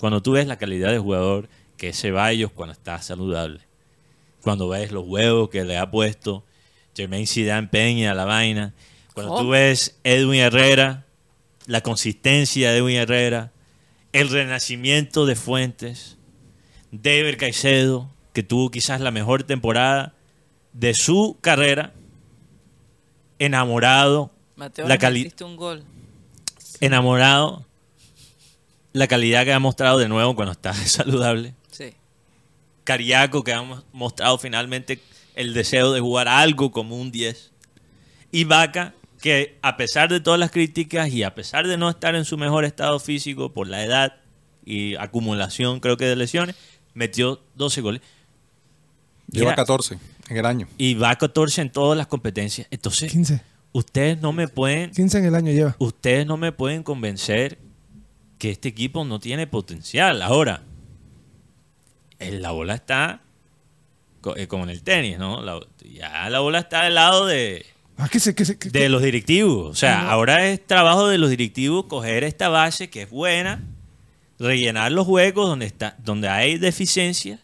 cuando tú ves la calidad de jugador que es Ceballos cuando está saludable, cuando ves los huevos que le ha puesto Jermaine Zidane Peña a la vaina, cuando tú Oh. ves Edwin Herrera, la consistencia de Edwin Herrera, el renacimiento de Fuentes, David Caicedo, que tuvo quizás la mejor temporada de su carrera, enamorado, Mateo, la cali- un gol. enamorado, la calidad que ha mostrado de nuevo cuando está saludable. Sí. Cariaco que ha mo- mostrado finalmente el deseo de jugar algo como un 10. Y Vaca que a pesar de todas las críticas y a pesar de no estar en su mejor estado físico por la edad y acumulación creo que de lesiones, metió 12 goles. Lleva Mira, 14 en el año. Y va a 14 en todas las competencias. Entonces, 15. ustedes no me pueden 15 en el año lleva. ustedes no me pueden convencer que este equipo no tiene potencial. Ahora, eh, la bola está co- eh, como en el tenis, ¿no? La- ya la bola está del lado de, Ah, que se, que se, que- de los directivos. O sea, No. ahora es trabajo de los directivos coger esta base que es buena, rellenar los huecos donde, está, donde hay deficiencias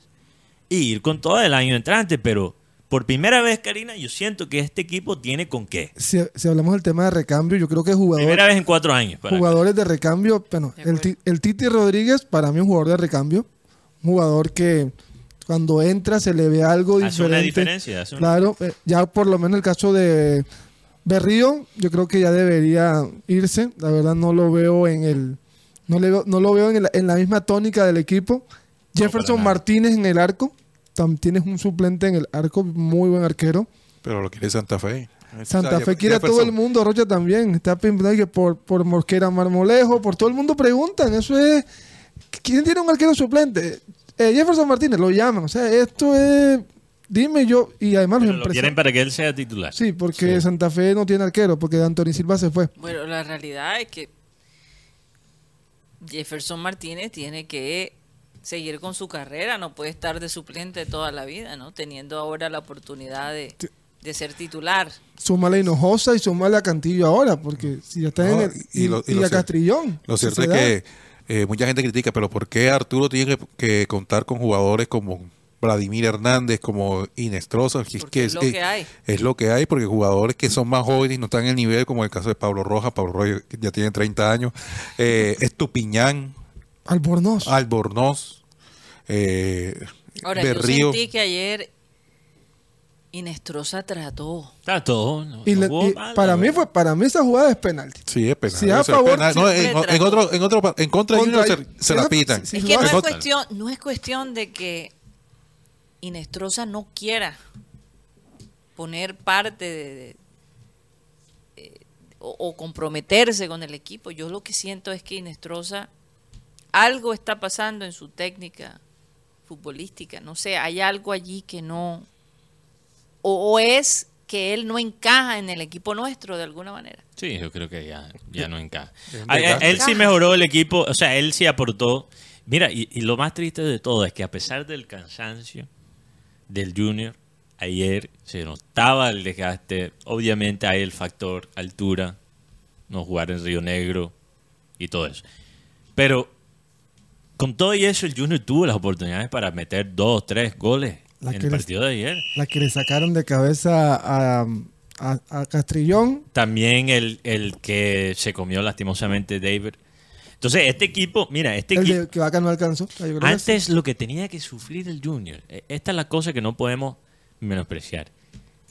y ir con todo el año entrante. Pero por primera vez, Karina, yo siento que este equipo tiene con qué. si, si hablamos del tema de recambio, yo creo que jugador, Primera vez en cuatro años. para mí. jugadores de recambio, bueno, el, el Titi Rodríguez para mí es un jugador de recambio, un jugador que cuando entra se le ve algo Hace diferente. una diferencia. hace una- Claro, eh, ya por lo menos el caso de Berrío, yo creo que ya debería irse. La verdad no lo veo en el, no le veo- no lo veo en, el- en la misma tónica del equipo. Jefferson. Martínez en el arco, tam- tienes un suplente en el arco, muy buen arquero. Pero lo quiere Santa Fe. Santa O sea, Fe quiere a todo el mundo, Rocha también. Está que por, por Mosquera Marmolejo, por todo el mundo preguntan. Eso es. ¿Quién tiene un arquero suplente? Eh, Jefferson Martínez, lo llaman. O sea, esto es. Dime yo. Y además los lo quieren para que él sea titular. Sí, porque Santa Fe no tiene arquero, porque Anthony Silva se fue. Bueno, la realidad es que Jefferson Martínez tiene que seguir con su carrera, no puede estar de suplente toda la vida, ¿no? Teniendo ahora la oportunidad de, de ser titular. Súmale a Hinojosa y súmale a Cantillo ahora, porque si ya está en el. y Y, lo- y y lo a cier- Castrillón. Lo cierto se es da. que eh, mucha gente critica, pero ¿por qué Arturo tiene que, que contar con jugadores como Vladimir Hernández, como Inestrosa? Es es lo que hay. Es lo que hay, porque jugadores que son más jóvenes y no están en el nivel, como el caso de Pablo Rojas, Pablo Rojas ya tiene 30 años, eh, Estupiñán, Albornoz. Albornoz, eh, Ahora, Berrío. yo sentí que ayer Inestrosa trató. Está todo. no- y no le- jugó y mal, para mí fue para mí esa jugada es penalti. Sí, es penal. Si a es favor, penal. No, en, trató. otro, en, otro, en contra de Junior se, se la pitan. si- Es que no es, cuestión, no es cuestión de que Inestrosa no quiera poner parte de, de- eh, o, o comprometerse con el equipo. Yo lo que siento es que Inestrosa algo está pasando en su técnica futbolística. No sé, hay algo allí que no o, o es que él no encaja en el equipo nuestro de alguna manera. Sí, yo creo que ya, ya no encaja. Él sí mejoró el equipo, o sea, él sí aportó. Mira, y, y lo más triste de todo es que a pesar del cansancio del Junior, ayer se notaba el desgaste. Obviamente hay el factor altura, no jugar en Río Negro y todo eso. Pero con todo y eso, el Junior tuvo las oportunidades para meter dos, tres goles La en que el les- partido de ayer. La que le sacaron de cabeza a, a, a Castrillón. También el, el que se comió lastimosamente David. Entonces, este equipo, mira, este El equipo, que Vaca no alcanzó. Antes lo que tenía que sufrir el Junior, eh, esta es la cosa que no podemos menospreciar.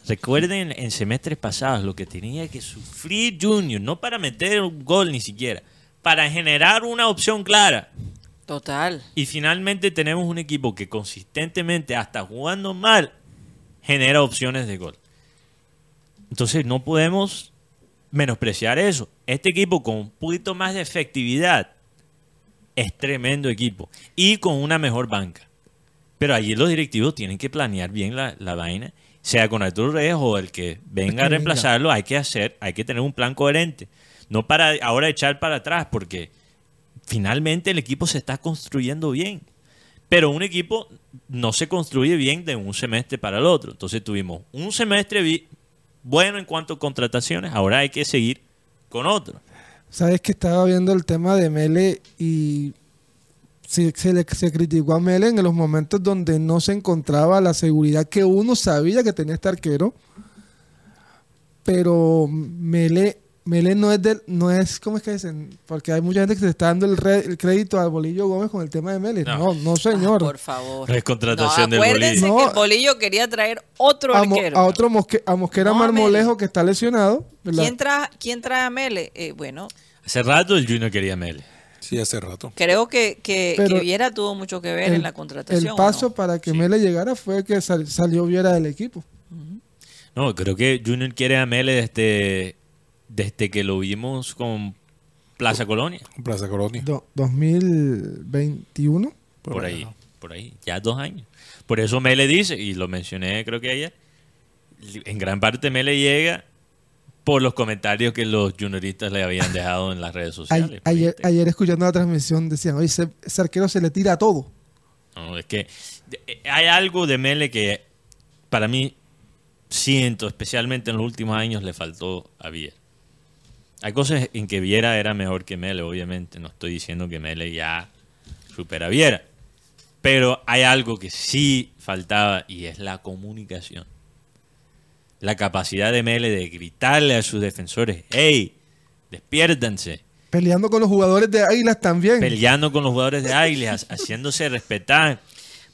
Recuerden en semestres pasados lo que tenía que sufrir Junior, no para meter un gol ni siquiera, para generar una opción clara. Total. Y finalmente tenemos un equipo que consistentemente, hasta jugando mal, genera opciones de gol. Entonces no podemos menospreciar eso. Este equipo con un poquito más de efectividad es tremendo equipo y con una mejor banca. Pero allí los directivos tienen que planear bien la, la vaina, sea con Arturo Reyes o el que venga a reemplazarlo, hay que hacer, hay que tener un plan coherente. No para ahora echar para atrás, porque finalmente el equipo se está construyendo bien. Pero un equipo no se construye bien de un semestre para el otro. Entonces tuvimos un semestre bueno en cuanto a contrataciones, ahora hay que seguir con otro. Sabes que estaba viendo el tema de Mele y se le se criticó a Mele en los momentos donde no se encontraba la seguridad que uno sabía que tenía este arquero. Pero Mele, Mele no es del, no es, ¿cómo es que dicen? Porque hay mucha gente que se está dando el, re- el crédito al Bolillo Gómez con el tema de Mele. No. No, no, señor. Ah, por favor. No es contratación del acuérdense Bolillo. que No. el bolillo quería traer otro a, Mo- arquero. a otro Mosque- a Mosquera No, Mele. Marmolejo que está lesionado. ¿verdad? ¿Quién, trae, ¿Quién trae a Mele? Eh, bueno, Hace rato el Junior quería a Mele. Sí, hace rato. creo que, que, que Viera tuvo mucho que ver el, en la contratación. el ¿o paso no? para que Mele llegara fue que sal- salió Viera del equipo. No, creo que Junior quiere a Mele desde, desde que lo vimos con Plaza Colonia. Plaza Colonia. Do- 2021. Por ahí, por ahí, ya dos años. Por eso Mele dice, y lo mencioné creo que ayer, en gran parte Mele llega por los comentarios que los junioristas le habían dejado en las redes sociales. por ayer, ayer escuchando la transmisión decían, oye, ese, ese arquero se le tira a todo. No, es que hay algo de Mele que para mí siento, especialmente en los últimos años, le faltó a Viera. Hay cosas en que Viera era mejor que Mele, obviamente. No estoy diciendo que Mele ya supera a Viera. Pero hay algo que sí faltaba y es la comunicación. La capacidad de Mele de gritarle a sus defensores, hey, despiértanse. Peleando con los jugadores de Águilas también. Peleando con los jugadores de Águilas, haciéndose respetar.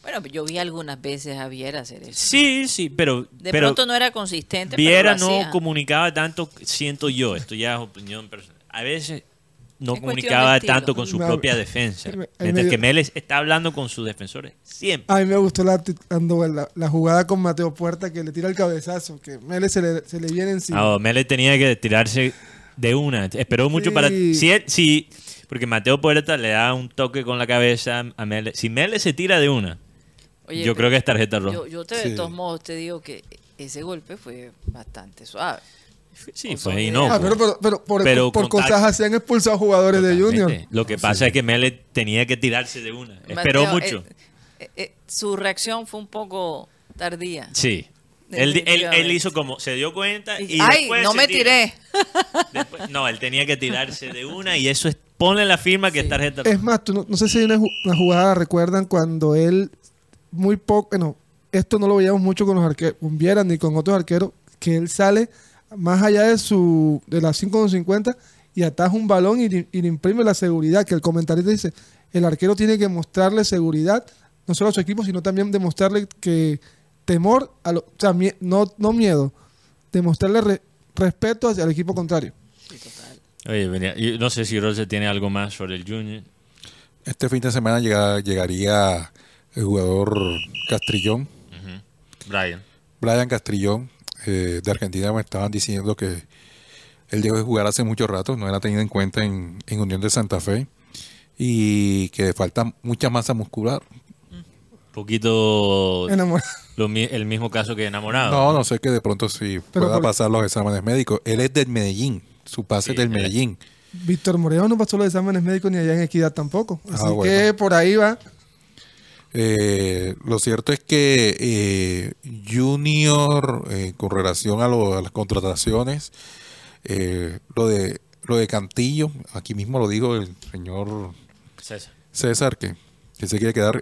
Bueno, yo vi algunas veces a Viera hacer eso. Sí, sí, pero, De pero pronto no era consistente. Viera pero no hacía. comunicaba tanto, siento yo, esto ya es opinión personal. A veces no Es comunicaba tanto con su propia defensa. me- Mientras que Meles está hablando con sus defensores siempre. A mí me gustó la, cuando la, la jugada con Mateo Puerta que le tira el cabezazo, que Mele se le, se le viene encima. No, Meles tenía que tirarse de una. Esperó mucho Sí. para. Si, él- si- porque Mateo Puerta le da un toque con la cabeza a Meles. Si Meles se tira de una, Oye, yo creo que es tarjeta roja. Yo, yo te, de todos modos te digo que ese golpe fue bastante suave. sí, con fue solidez. inocuo. Ah, pero, pero, pero por, Pero por cosas así han expulsado jugadores de Junior. Lo que pasa es que Mele tenía que tirarse de una. Esperó Mateo, mucho. eh, eh, eh, su reacción fue un poco tardía. Sí. Él, él, él hizo como, se dio cuenta y, Ay, después no me tira. tiré. Después- no, él tenía que tirarse de una y eso es, ponle la firma que es tarjeta roja. Es más, tú no, no sé si hay una, una jugada, recuerdan cuando él, muy poco, no, esto no lo veíamos mucho con los arqueros, con Viera ni con otros arqueros, que él sale más allá de su de las 5.50 y ataja un balón y, le- y le imprime la seguridad, que el comentarista dice, el arquero tiene que mostrarle seguridad, no solo a su equipo, sino también demostrarle que temor, a lo- o sea, mie- no, no miedo, demostrarle re- respeto hacia el equipo contrario. Oye, venía- yo no sé si Rose tiene algo más sobre el Junior. Este fin de semana llega- llegaría el jugador Castrillón, Brian. Brian Castrillón, eh, de Argentina, me estaban diciendo que él dejó de jugar hace mucho rato, no era tenido en cuenta en, en Unión de Santa Fe y que falta mucha masa muscular. Un poquito Enamorado. lo mi- el mismo caso que enamorado. No, no sé que de pronto sí Pero pueda por- pasar los exámenes médicos. Él es del Medellín, su pase Sí, es del Medellín. Víctor Moreno no pasó los exámenes médicos ni allá en Equidad tampoco. Ah, Así bueno. que por ahí va. Eh, lo cierto es que eh, Junior, eh, con relación a, lo- a las contrataciones, eh, lo de lo de Cantillo, aquí mismo lo dijo el señor César. César, que, que se quiere quedar,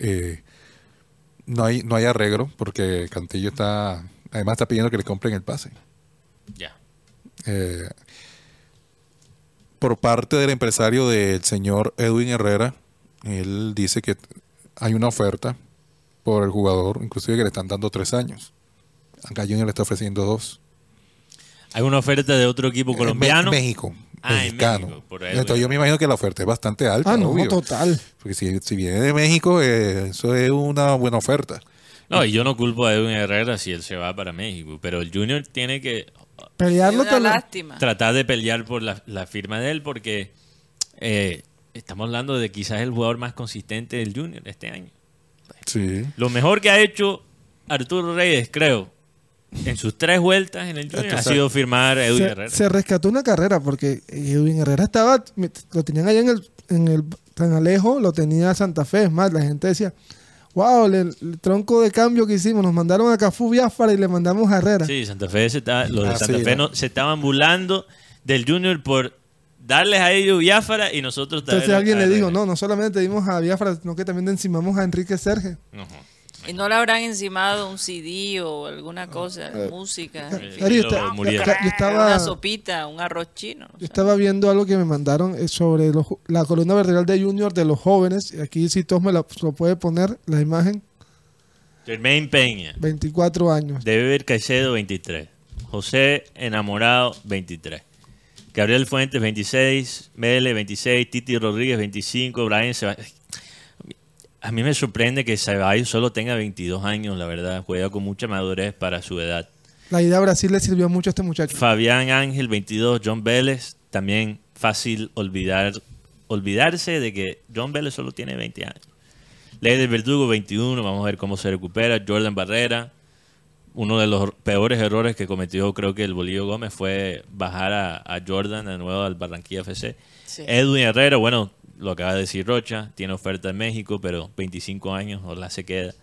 no hay no hay arreglo, porque Cantillo está, además está pidiendo que le compren el pase. Ya. Por parte del empresario del señor Edwin Herrera, él dice que hay una oferta por el jugador, inclusive que le están dando tres años. Acá Junior le está ofreciendo dos. Hay una oferta de otro equipo En colombiano. Me- México, Ah, en mexicano. México, por Edwin. Entonces yo me imagino que la oferta es bastante alta. Ah, no, obvio. total. Porque si, si viene de México, eh, eso es una buena oferta. No, y yo no culpo a Edwin Herrera si él se va para México, pero el Junior tiene que Pelearlo lo- lástima. tratar de pelear por la, la firma de él porque eh, estamos hablando de quizás el jugador más consistente del Junior este año. Sí. Lo mejor que ha hecho Arturo Reyes, creo, en sus tres vueltas en el Junior ha sido firmar a Edwin se, Herrera. se rescató una carrera porque Edwin Herrera estaba, lo tenían allá en el, en el tan alejo, lo tenía Santa Fe. Es más, la gente decía, wow, el, el tronco de cambio que hicimos, nos mandaron a Cafú Biafara y le mandamos a Herrera. Sí, Santa Fe se está- los de Ah, Santa sí, Fe ¿no? no- se estaban burlando del Junior por darles a ellos Biafara y nosotros Entonces traer a- alguien le dijo, no, no solamente dimos a Biafra, sino que también le encimamos a Enrique Serge. Ujú. Y no le habrán encimado un CD o alguna cosa, música, en Eh, y yo, estaba, una sopita, un arroz chino. no yo estaba viendo algo que me mandaron eh, sobre los la columna vertebral de Junior de los jóvenes. Y aquí si Tom me lo, lo puede poner, la imagen, Jermaine Peña, 24 años. David Caicedo 23, José Enamorado 23, Gabriel Fuentes 26, Mele 26, Titi Rodríguez 25, Brian Ceballos. A mí me sorprende que Ceballos solo tenga 22 años, la verdad, juega con mucha madurez para su edad. La idea a Brasil le sirvió mucho a este muchacho. Fabián Ángel 22, John Vélez, también fácil olvidar olvidarse de que John Vélez solo tiene 20 años. Ley del Verdugo 21, vamos a ver cómo se recupera. Jordan Barrera, uno de los peores errores que cometió creo que el Bolillo Gómez fue bajar a, a Jordan de nuevo al Barranquilla FC. Sí. Edwin Herrera, bueno, lo acaba de decir Rocha, tiene oferta en México, pero 25 años, ojalá se queda.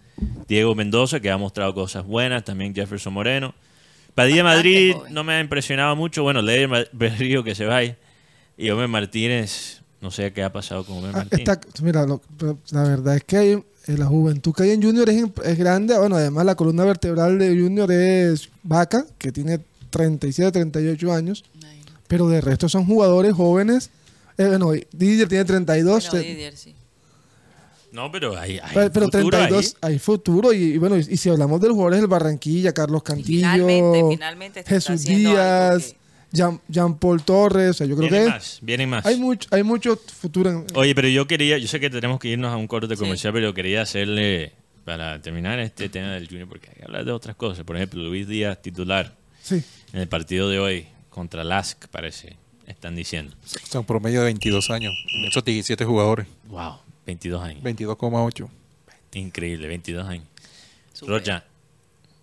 Diego Mendoza, que ha mostrado cosas buenas, también Jefferson Moreno. Padilla Bastante Madrid joven. no me ha impresionado mucho, bueno, Ley Berrío que se vaya. Y Homer Martínez, no sé qué ha pasado con Homer Ah, Martínez. mira, lo- la verdad es que hay, la juventud que hay en Junior es, es grande. Bueno, además la columna vertebral de Junior es Vaca, que tiene 37, 38 años. Pero de resto son jugadores jóvenes. Eh, bueno, Didier tiene 32. Bueno, Didier, sí. No, pero hay, hay pero, pero futuro 32 ahí. hay futuro. Y, y bueno, y, y si hablamos de los jugadores del Barranquilla, Carlos Cantillo, finalmente, finalmente está Jesús Díaz, que- Jean, Jean Paul Torres. O sea, yo creo Vienen que más, vienen más. hay mucho, hay mucho futuro. En, Oye, pero yo quería, yo sé que tenemos que irnos a un corte Sí. comercial, pero yo quería hacerle, para terminar este tema del Junior, porque hay que hablar de otras cosas. Por ejemplo, Luis Díaz, titular sí. en el partido de hoy contra Lask, parece, están diciendo. O sea, un promedio de 22 años. Esos 17 jugadores. Wow, 22 años. 22,8. Increíble, 22 años. Rocha,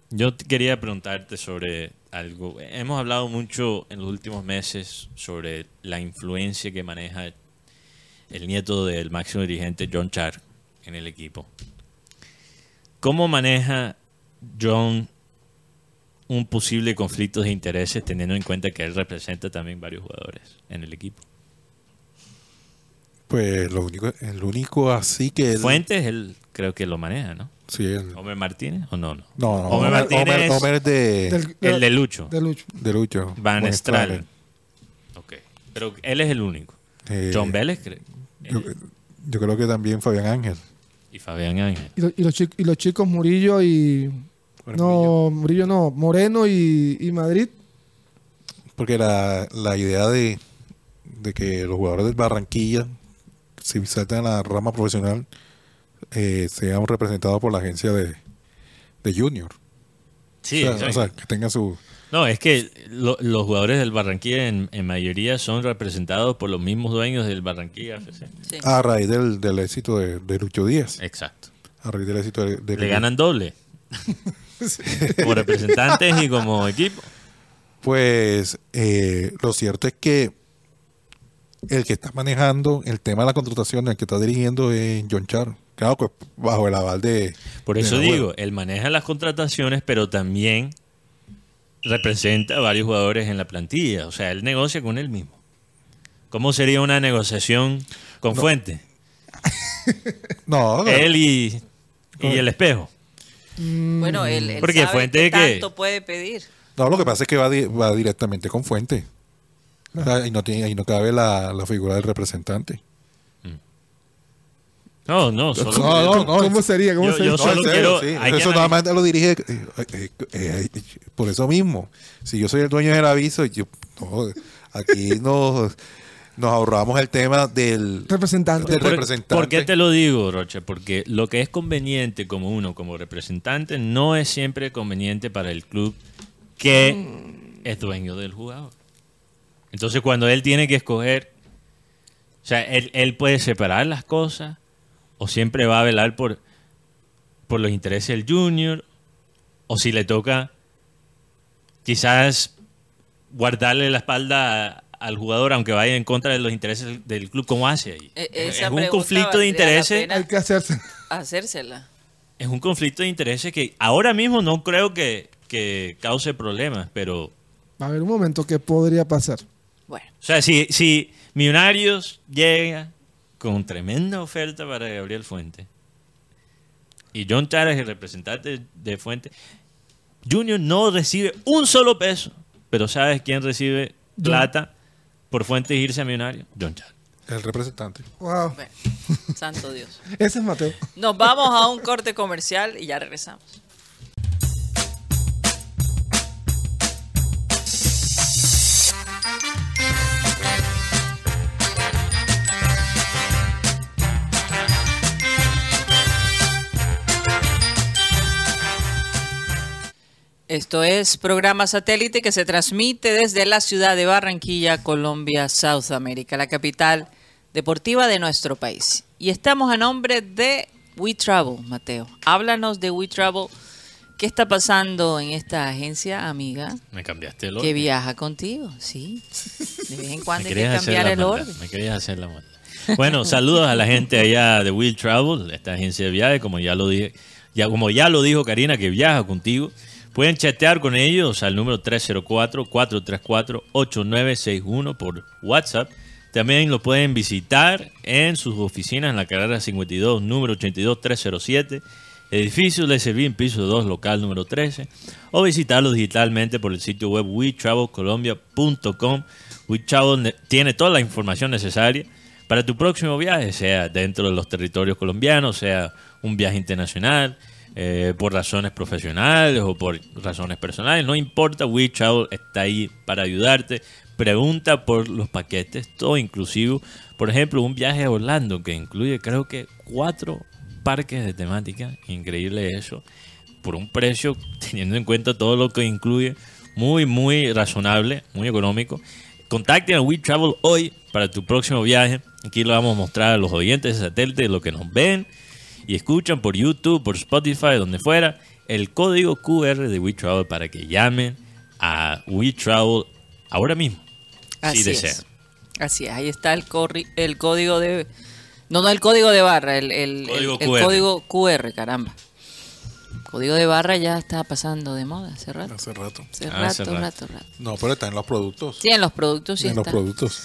yo quería preguntarte sobre algo. Hemos hablado mucho en los últimos meses sobre la influencia que maneja el nieto del máximo dirigente John Char en el equipo. ¿Cómo maneja John un posible conflicto de intereses teniendo en cuenta que él representa también varios jugadores en el equipo? Pues lo único, el único así que él. Fuentes, él creo que lo maneja, ¿no? Sí, él. ¿Homer Martínez o no? no? No, no. Homer Martínez Homer- Homer es de, Del- El de Lucho. de Lucho. de Lucho. Van Buen Strahlen. Ok. Pero él es el único. Eh, John Vélez creo. Yo, yo creo que también Fabián Ángel. y Fabián Ángel. Y, lo- y los, chic- y los chicos Murillo y. No, Murillo no. Moreno y, y Madrid. Porque la, la idea de, de que los jugadores del Barranquilla, si saltan a la rama profesional, eh, sean representados por la agencia de, de Junior. Sí, o, sea, exacto. o sea, que tenga su... No, es que lo- los jugadores del Barranquilla en, en mayoría son representados por los mismos dueños del Barranquilla FC. Sí. A raíz del, del éxito de, de Lucho Díaz. Exacto. A raíz del éxito de, de Le ganan doble. como representantes y como equipo. Pues eh, lo cierto es que el que está manejando el tema de la contratación, el que está dirigiendo es John Char. Claro, pues bajo el aval de... Por eso digo, él maneja las contrataciones, pero también representa a varios jugadores en la plantilla. O sea, él negocia con él mismo. ¿Cómo sería una negociación con Fuente? No, Él y, y el espejo. Bueno, él, él Porque sabe Fuente que- tanto puede pedir. no, lo que pasa es que va, di- va directamente con Fuente. O sea, y no tiene, ahí no cabe la, la figura del representante. No, no, solo No, no, no, ¿Cómo es- sería? ¿Cómo Yo- sería? yo No, solo en serio, quiero- sí. hay que Eso nada más lo dirige eh, eh, eh, por eso mismo. Si yo soy el dueño del aviso, yo, no, aquí nos, nos ahorramos el tema del, Representante. del ¿Por, representante. por qué te lo digo, Rocha? Porque lo que es conveniente como uno, como representante, no es siempre conveniente para el club que es dueño del jugador. Entonces cuando él tiene que escoger, o sea, él, él puede separar las cosas o siempre va a velar por, por los intereses del junior o si le toca quizás guardarle la espalda a- al jugador aunque vaya en contra de los intereses del club, ¿cómo hace ahí? E- Es un conflicto de intereses. Hay que hacerse. Hacérsela. Es un conflicto de intereses que ahora mismo no creo que, que cause problemas, pero Va a haber un momento que podría pasar. Bueno, O sea, si, si Millonarios llega con tremenda oferta para Gabriel Fuente y John Tara es el representante de Fuente, Junior no recibe un solo peso, pero ¿sabes quién recibe plata por Fuente irse a Millonarios? John Tara. El representante. Wow. bueno, santo Dios. Ese es Mateo. Nos vamos a un corte comercial y ya regresamos. Esto es programa satélite que se transmite desde la ciudad de Barranquilla, Colombia, South America, la capital deportiva de nuestro país. Y estamos a nombre de We Travel, Mateo. Háblanos de We Travel. ¿Qué está pasando en esta agencia amiga Me cambiaste el que orden. viaja contigo? Sí. De vez en cuando hay que cambiar el maldad, orden. Me querías hacer la maldad. Bueno, saludos a la gente allá de Will Travel, esta agencia de viajes, como ya lo dije, ya como ya lo dijo Karina que viaja contigo. Pueden chatear con ellos al número 304-434-8961 por WhatsApp. También lo pueden visitar en sus oficinas en la carrera 52, número 82307, edificio de Servín, piso 2, local número 13, o visitarlo digitalmente por el sitio web wetravelcolombia.com. WeTravel ne- tiene toda la información necesaria para tu próximo viaje, sea dentro de los territorios colombianos, sea un viaje internacional, eh, por razones profesionales o por razones personales, no importa, WeTravel está ahí para ayudarte. Pregunta por los paquetes, todo inclusivo. Por ejemplo, un viaje a Orlando que incluye creo que cuatro parques de temática, increíble eso, por un precio teniendo en cuenta todo lo que incluye, muy, muy razonable, muy económico. Contacten a WeTravel hoy para tu próximo viaje. Aquí lo vamos a mostrar a los oyentes de satélite, lo que nos ven y escuchan por YouTube, por Spotify, donde fuera, el código QR de WeTravel para que llamen a WeTravel ahora mismo. Así si es. desean. Así es, ahí está el, corri- el código de... No, no, el código de barra, el, el- Código el- el QR. código QR, caramba. Código de barra ya está pasando de moda hace rato. Hace rato. Hace Ah, hace rato, rato. rato, rato. No, pero está en los productos. Sí, en los productos sí en los productos.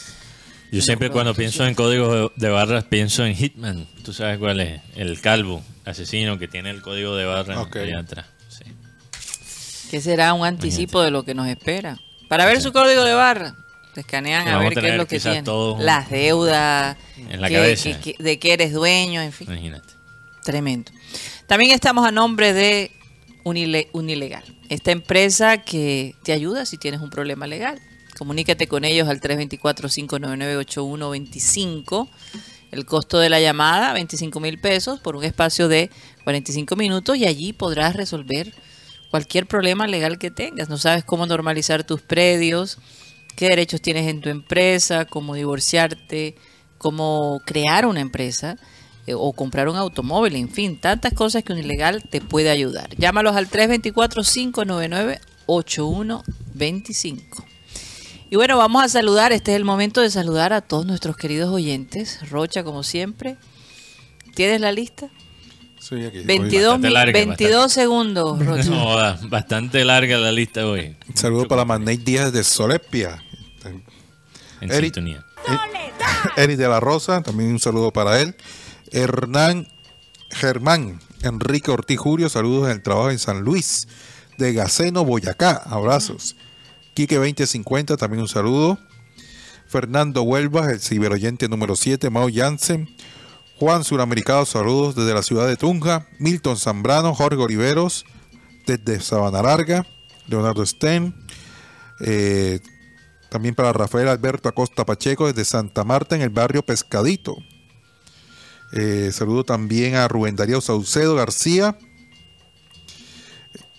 Yo siempre cuando pienso en códigos de, de barras pienso en Hitman. ¿Tú sabes cuál es? El calvo asesino que tiene el código de barra Ok. allá atrás. Sí. que será un anticipo de lo que nos espera. Para ver su código de barra, te escanean a ver a qué es lo que tiene. todo Las deudas, en la qué- cabeza. qué- qué- de qué eres dueño, en fin. Imagínate. Tremendo. También estamos a nombre de Unile- Unilegal, esta empresa que te ayuda si tienes un problema legal. Comunícate con ellos al 324-599-8125. El costo de la llamada, 25 mil pesos por un espacio de 45 minutos y allí podrás resolver cualquier problema legal que tengas. No sabes cómo normalizar tus predios, qué derechos tienes en tu empresa, cómo divorciarte, cómo crear una empresa eh, o comprar un automóvil, en fin, tantas cosas que un ilegal te puede ayudar. Llámalos al 324-599-8125. Y bueno, vamos a saludar, este es el momento de saludar a todos nuestros queridos oyentes. Rocha, como siempre, ¿tienes la lista? Sí, aquí. 22, bastante mi- larga, 22 segundos, Rocha. No, bastante larga la lista hoy. Un saludo para Magnate Díaz de Solepia. En Eric. sintonía. Eric de la Rosa, también un saludo para él. Hernán Germán, Enrique Ortiz Julio, saludos en el trabajo en San Luis. De Gaceno, Boyacá, abrazos. Quique 2050, también un saludo. Fernando Huelva, el ciberoyente número 7, Mao Jansen. Juan Suramericano, saludos desde la ciudad de Tunja. Milton Zambrano, Jorge Oliveros, desde Sabana Larga. Leonardo Sten. Eh, también para Rafael Alberto Acosta Pacheco desde Santa Marta en el barrio Pescadito. Eh, saludo también a Rubén Darío Saucedo García.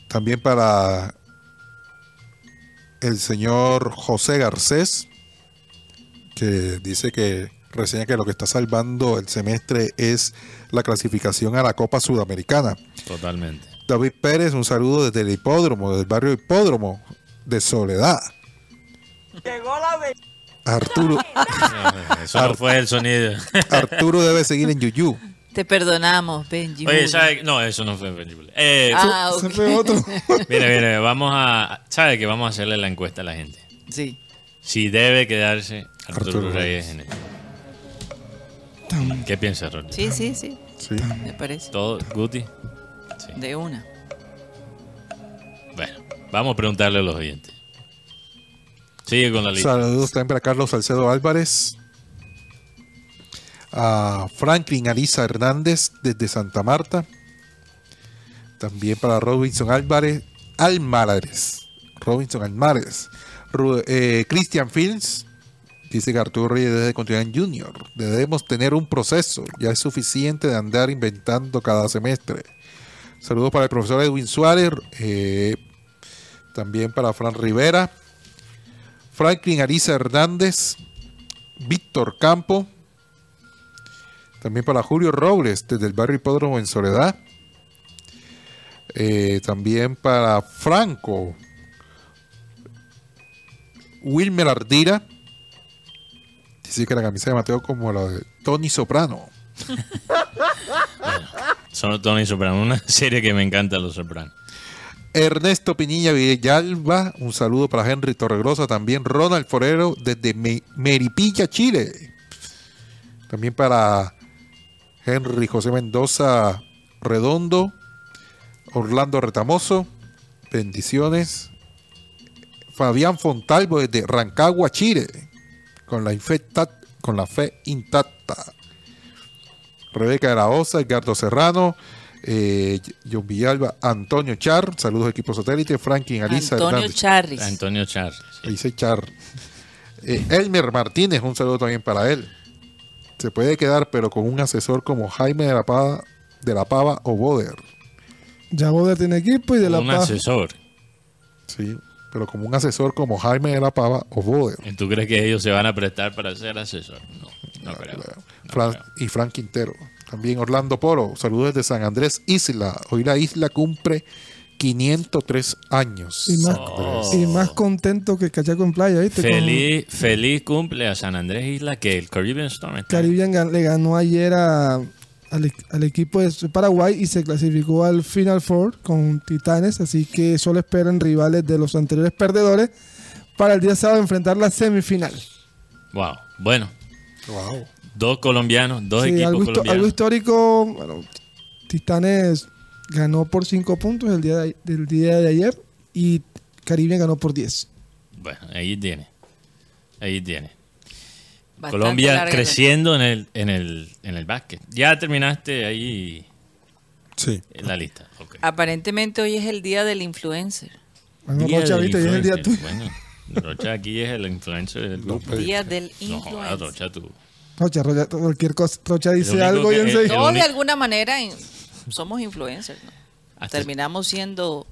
También para el señor José Garcés, que dice que reseña que lo que está salvando el semestre es la clasificación a la Copa Sudamericana. Totalmente. David Pérez, un saludo desde el hipódromo, del barrio Hipódromo de Soledad. Arturo, Eso no fue el sonido. Arturo debe seguir en Yuyu. Te perdonamos, Benji. Oye, Julio. ¿sabe? No, eso no fue Benji. Eh, Ah, Ese ok. fue otro. Mire, mire, vamos a. ¿Sabe que vamos a hacerle la encuesta a la gente? Sí. Si debe quedarse Arturo, Arturo Reyes en el. ¿Qué piensa, Ronnie? Sí, sí, sí. Sí. Me parece. ¿Todo? ¿Guti? Sí. De una. Bueno, vamos a preguntarle a los oyentes. Sigue con la lista. Saludos también para Carlos Salcedo Álvarez. A Franklin Arisa Hernández desde Santa Marta. También para Robinson Álvarez. Almares. Robinson Almares. Eh, Christian Fields. Dice que Arturo Reyes debe continuar en Junior. Debemos tener un proceso. Ya es suficiente de andar inventando cada semestre. Saludos para el profesor Edwin Suárez. eh, también para Fran Rivera. Franklin Ariza Hernández, Víctor Campo, también para Julio Robles desde el barrio Hipódromo en Soledad, Eh, también para Franco, Wilmer Ardira, dice que la camisa de Mateo como la de Tony Soprano, Son Tony Soprano, una serie que me encanta Los Sopranos. Ernesto Piñilla Villalba, un saludo para Henry Torregrosa, también Ronald Forero desde Me- Meripilla, Chile. También para Henry José Mendoza Redondo, Orlando Retamoso, bendiciones. Fabián Fontalvo desde Rancagua, Chile, con la, infecta- con la fe intacta. Rebeca de la Osa, Edgardo Serrano, eh, John Villalba, Antonio Char, saludos equipo satélite, Franklin Alisa Antonio Hernández. Charris. Antonio Charles. sí. Dice Char. Eh, Elmer Martínez, un saludo también para él. Se puede quedar, pero con un asesor como Jaime de la Pava, de la Pava o Boder. Ya Boder tiene equipo y de la Un Paz. asesor. Sí, pero como un asesor como Jaime de la Pava o Boder. ¿Tú crees que ellos se van a prestar para ser asesor? No, no creo. No Fran- creo. y Frank Quintero. También Orlando Polo, saludos desde San Andrés Isla. Hoy la isla cumple 503 años. Y más, Oh. y más contento que Cachaco en playa, ¿viste? Con Feliz, feliz cumple a San Andrés Isla que el Caribbean Storm está. Caribbean le ganó ayer a- al, e- al equipo de Paraguay y se clasificó al Final Four con Titanes, así que solo esperan rivales de los anteriores perdedores para el día sábado enfrentar la semifinal. Wow. Bueno, Wow. dos colombianos, dos Sí, equipos algo, colombianos. algo histórico, bueno, Titanes ganó por 5 puntos el día de, del día de ayer y Caribbean ganó por 10. Bueno, ahí tiene. Ahí tiene. Bastante Colombia creciendo en el, en el, en el básquet. Ya terminaste ahí Sí. en la lista. Aparentemente hoy es el día del influencer. Bueno, Día Rocha, del ¿viste? Hoy es el día tuyo. Bueno, Rocha aquí es el influencer del grupo. Día del No, influencer. Rocha, tú. Rocha, Rocha, cualquier cosa, Rocha dice algo y enseguida. el Todos de alguna manera somos influencers. ¿no? Hasta- Terminamos siendo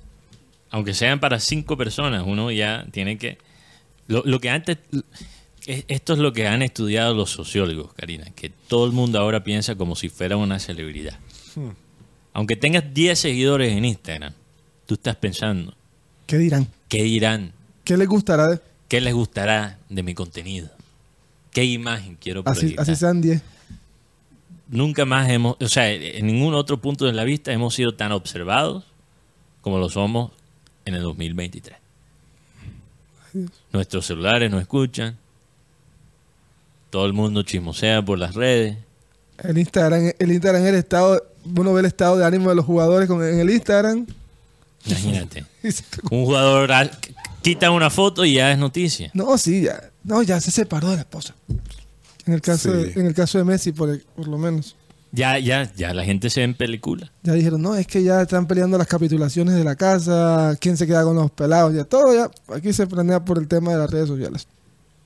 aunque sean para cinco personas, uno ya tiene que... Lo, lo que antes... es- Esto es lo que han estudiado los sociólogos, Karina, que todo el mundo ahora piensa como si fuera una celebridad. Aunque tengas 10 seguidores en Instagram, tú estás pensando, ¿Qué dirán? ¿qué dirán? ¿Qué les gustará? de- ¿Qué les gustará de mi contenido? ¿Qué imagen quiero Así, proyectar? así sean 10. Nunca más hemos, o sea, en ningún otro punto de la vista hemos sido tan observados como lo somos en el 2023. Nuestros celulares nos escuchan, todo el mundo chismosea por las redes. El Instagram, el Instagram, el estado, uno ve el estado de ánimo de los jugadores con, en el Instagram. Imagínate. Un jugador qu- quita una foto y ya es noticia. No, sí, ya, no, ya se separó de la esposa. En el caso, Sí. de, en el caso de Messi, por, el- por lo menos. Ya, ya, ya la gente se ve en película. Ya dijeron, no, es que ya están peleando las capitulaciones de la casa, quién se queda con los pelados, ya todo, ya aquí se planea por el tema de las redes sociales.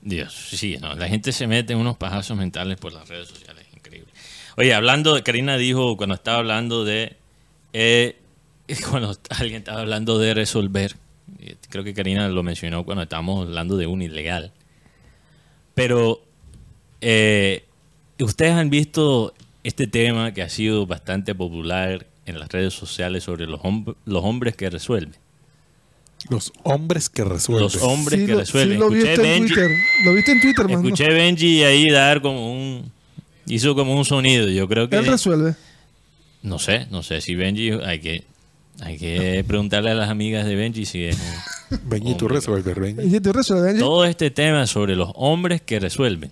Dios, sí, no, la gente se mete en unos pajazos mentales por las redes sociales, increíble. Oye, hablando, de- Karina dijo cuando estaba hablando de, eh, cuando alguien estaba hablando de resolver Creo que Karina lo mencionó cuando estábamos hablando de un ilegal. Pero eh, ustedes han visto este tema que ha sido bastante popular en las redes sociales sobre los, hom- los hombres que resuelven. Los hombres que resuelven. Los hombres Sí que lo- resuelven. sí lo Escuché viste en Benji- Twitter. Lo viste en Twitter, man. Escuché a Benji ahí dar como un... Hizo como un sonido. Yo creo que... Él resuelve. No sé, no sé si Benji... Hay que, hay que preguntarle a las amigas de Benji si es... un- Benji, tú resuelves, Benji. Y tú resuelves, Benji. Todo este tema sobre los hombres que resuelven.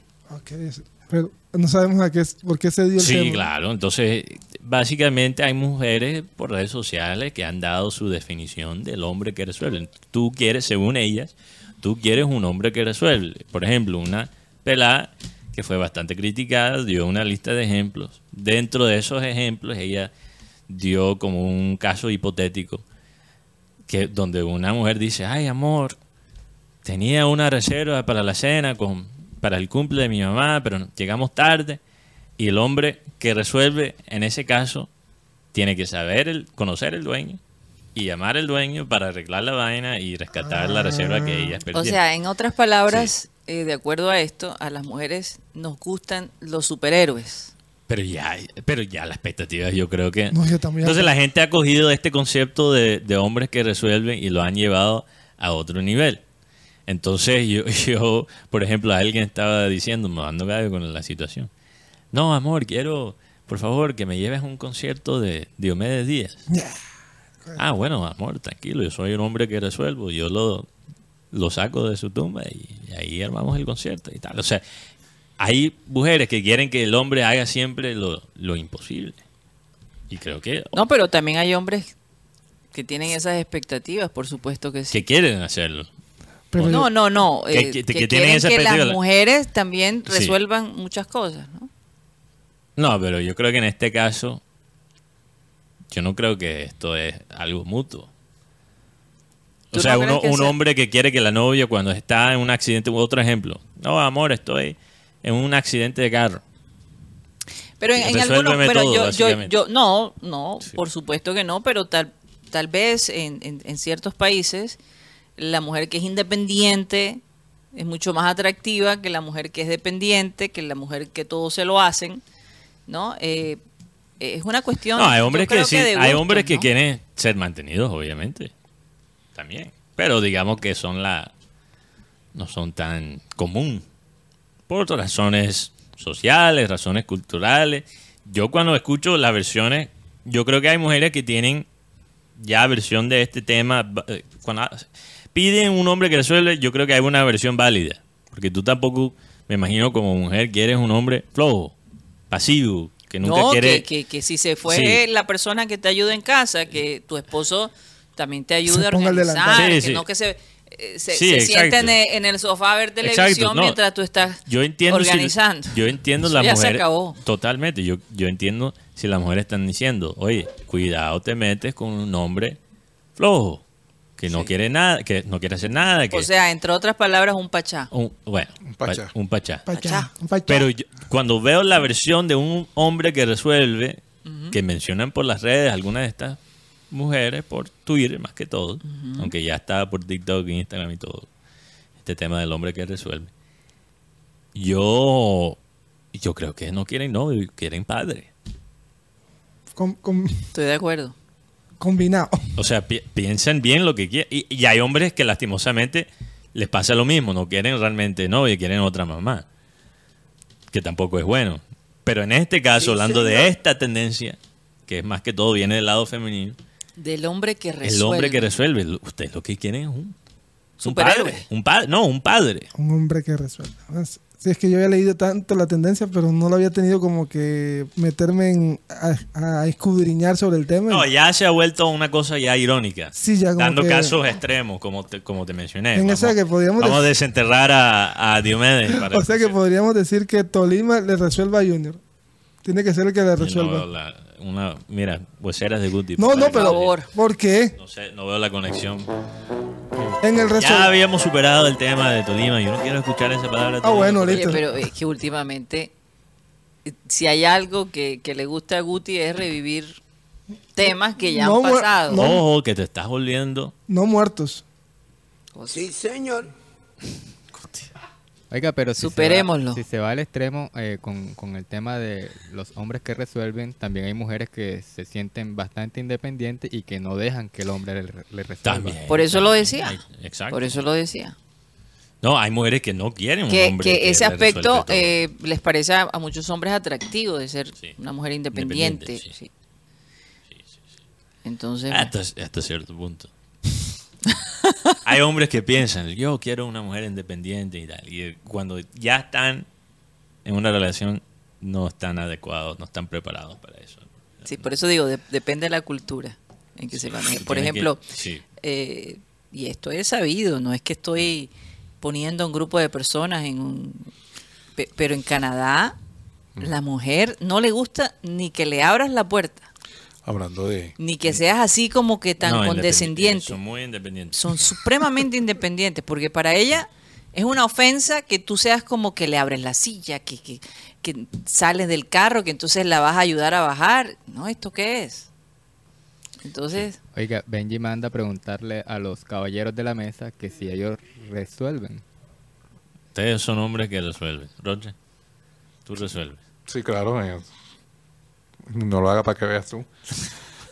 Pero no sabemos a qué, por qué se dio el Sí, tema. claro. Entonces, básicamente hay mujeres por redes sociales que han dado su definición del hombre que resuelve. Tú quieres, según ellas, tú quieres un hombre que resuelve. Por ejemplo, una pelada que fue bastante criticada dio una lista de ejemplos. Dentro de esos ejemplos, ella dio como un caso hipotético que donde una mujer dice, ay amor, tenía una reserva para la cena con para el cumple de mi mamá, pero llegamos tarde y el hombre que resuelve en ese caso tiene que saber el conocer el dueño y llamar al dueño para arreglar la vaina y rescatar la reserva que ella perdió. O sea, en otras palabras, eh, de acuerdo a esto, a las mujeres nos gustan los superhéroes. pero ya, pero ya las expectativas yo creo que No, yo también- entonces la gente ha cogido este concepto de, de hombres que resuelven y lo han llevado a otro nivel. Entonces yo, yo, por ejemplo, alguien estaba diciendo, me dando gallo con la situación. No, amor, quiero, por favor, que me lleves a un concierto de Diomedes Díaz. Ah, bueno, amor, tranquilo, yo soy un hombre que resuelvo, yo lo, lo saco de su tumba y, y ahí armamos el concierto y tal. O sea, hay mujeres que quieren que el hombre haga siempre lo, lo imposible. Y creo que, No, pero también hay hombres que tienen esas expectativas, por supuesto que sí. que quieren hacerlo. Pero No, no, no. Que- eh, que- que, que tienen quieren esa que las mujeres también Sí. resuelvan muchas cosas, ¿no? No, pero yo creo que en este caso, yo no creo que esto es algo mutuo. ¿Tú O sea, no uno- un sea- hombre que quiere que la novia cuando está en un accidente, otro ejemplo, no, amor, estoy en un accidente de carro. Pero en, en algunos, pero todo, yo, yo, no, no, Sí. por supuesto que no, pero tal, tal vez en, en- en ciertos países la mujer que es independiente es mucho más atractiva que la mujer que es dependiente, que la mujer que todo se lo hacen, ¿no? Eh, es una cuestión. No, hay hombres que sí, hay hombres que ¿no? quieren ser mantenidos, obviamente. También. Pero digamos que son la no son tan común por otras razones sociales, razones culturales. Yo cuando escucho las versiones, yo creo que hay mujeres que tienen ya versión de este tema. eh, Cuando piden un hombre que resuelve, yo creo que hay una versión válida. Porque tú tampoco, me imagino, como mujer, quieres un hombre flojo, pasivo, que nunca no, quiere. que, que, que si se fue Sí. la persona que te ayuda en casa, que tu esposo también te ayude a organizar. Sí, que sí. no que se, eh, se, Sí, se en el, en el sofá a ver televisión no. mientras tú estás Yo entiendo si- organizando. yo entiendo las ya se mujeres. acabó. Totalmente. Yo, yo entiendo si las mujeres están diciendo, oye, cuidado, te metes con un hombre flojo, que no quiere nada, que no quiere hacer nada, que O sea, entre otras palabras, un pachá. un, bueno, Un pachá. pa- un pachá. Pachá, Pachá. un pachá. Pero yo- cuando veo la versión de un hombre que resuelve, que mencionan por las redes algunas de estas mujeres, por Twitter más que todo, aunque ya está por TikTok, Instagram y todo, este tema del hombre que resuelve. Yo, yo creo que no quieren novio, quieren padre. Estoy de acuerdo. Combinado. O sea, pi- piensan bien lo que quieren. Y, y hay hombres que lastimosamente les pasa lo mismo, no quieren realmente novia, quieren otra mamá. Que tampoco es bueno. Pero en este caso, hablando de esta tendencia, que es más que todo viene del lado femenino, Del hombre que resuelve. el hombre que resuelve, ustedes lo que quieren es un, padre. Un padre, no, un padre. Un hombre que resuelve. Es- Sí, es que yo había leído tanto la tendencia, pero no lo había tenido como que meterme en, a, a escudriñar sobre el tema. No, ya se ha vuelto una cosa ya irónica. Sí, ya como Dando que- casos extremos, como te, como te mencioné. En esa que podríamos vamos a desenterrar a, a Diomedes. para o sea que podríamos decir que Tolima le resuelva a Junior. Tiene que ser el que no resuelva. veo la- una, mira, hueseras de Guti. No, no, Por pero favor. ¿por qué? No sé, no veo la conexión. En el Ya resuelve. habíamos superado el tema de Tolima. Yo no quiero escuchar esa palabra. Ah, Tolima. bueno, Oye, listo. pero es que últimamente, si hay algo que, que le gusta a Guti es revivir temas que ya No, han pasado. no. Ojo, que te estás volviendo. No muertos. Sí, señor. Oiga, pero si Superémoslo. Se va, si se va al extremo eh, con, con el tema de los hombres que resuelven, también hay mujeres que se sienten bastante independientes y que no dejan que el hombre le, le resuelva. También. Por eso lo decía. Exacto. Por eso lo decía. No, hay mujeres que no quieren un Que, hombre que ese aspecto todo. eh, les parece a, a muchos hombres atractivo de ser Sí. una mujer independiente. Independiente, sí. sí. Entonces, Hasta, hasta cierto punto. Hay hombres que piensan, yo quiero una mujer independiente y tal. Y eh, cuando ya están en una relación, no están adecuados, no están preparados para eso. sí, por eso digo, de- depende de la cultura en que se maneje. Por que- ejemplo, sí. eh, y esto es sabido, no es que estoy poniendo a un grupo de personas en un... pe- Pero en Canadá, la mujer no le gusta ni que le abras la puerta, Hablando de... ni que seas así como que tan No, condescendiente. Son muy independientes. Son supremamente independientes, porque para ella es una ofensa que tú seas como que le abres la silla, que, que, que sales del carro, que entonces la vas a ayudar a bajar. No, ¿esto qué es? Entonces, Oiga, Benji manda a preguntarle a los caballeros de la mesa que si ellos resuelven. Ustedes son hombres que resuelven. Roger, tú resuelves. Sí, claro. No lo haga para que veas tú.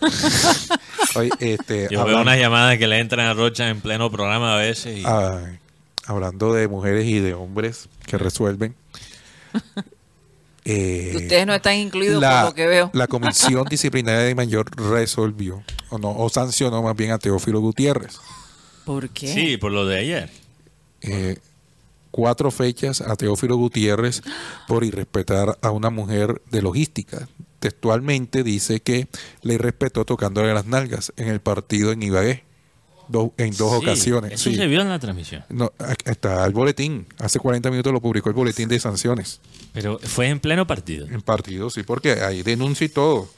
Oye, este, Yo veo unas llamadas que le entran a Rocha en pleno programa a veces. Y, Ay, hablando de mujeres y de hombres que resuelven. eh, ustedes no están incluidos la, por lo que veo. la Comisión Disciplinaria de Mayor resolvió, o no, o sancionó más bien a Teófilo Gutiérrez. ¿Por qué? Sí, por lo de ayer. Eh, cuatro fechas a Teófilo Gutiérrez por irrespetar a una mujer de logística. Textualmente dice que le irrespetó tocándole las nalgas en el partido en Ibagué, do- en dos Sí, ocasiones. Eso sí. se vio en la transmisión. No, está el boletín. Hace 40 minutos lo publicó el boletín de sanciones. Pero fue en pleno partido. En partido, sí, porque hay denuncia y todo.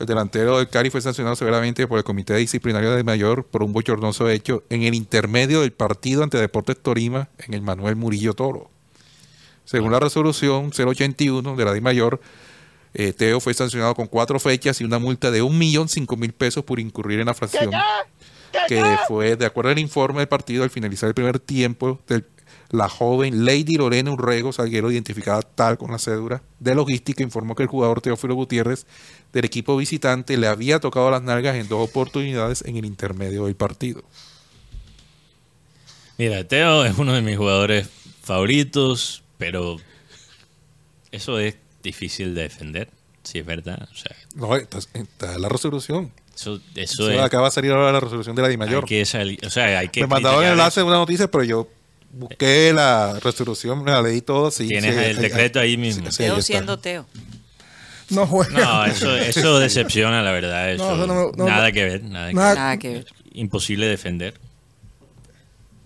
El delantero del Cari fue sancionado severamente por el Comité Disciplinario de Mayor por un bochornoso hecho en el intermedio del partido ante Deportes Torima en el Manuel Murillo Toro. Según la resolución 081 de la de Mayor, eh, Teo fue sancionado con cuatro fechas y una multa de un millón cinco mil pesos por incurrir en la fracción que fue, de acuerdo al informe del partido, al finalizar el primer tiempo, del- la joven Lady Lorena Urrego Salguero, identificada tal con la cédula de logística, informó que el jugador Teófilo Gutiérrez del equipo visitante le había tocado las nalgas en dos oportunidades en el intermedio del partido. Mira, Teo es uno de mis jugadores favoritos, pero eso es difícil de defender, si es verdad. O sea, No, está, está en la resolución. eso, eso Eso es. acaba de salir ahora la resolución de la Di Mayor. Hay que salir- o sea, hay que Me mandaron el enlace de una noticia, pero yo busqué la resolución, la leí todo. Sí, Tienes sí, el decreto ahí mismo. sí, Teo siendo Teo. No juega. No, eso, eso decepciona, la verdad. Eso, No, no no- nada que ver. Nada que Nada- ver. Nada que ver. Imposible defender.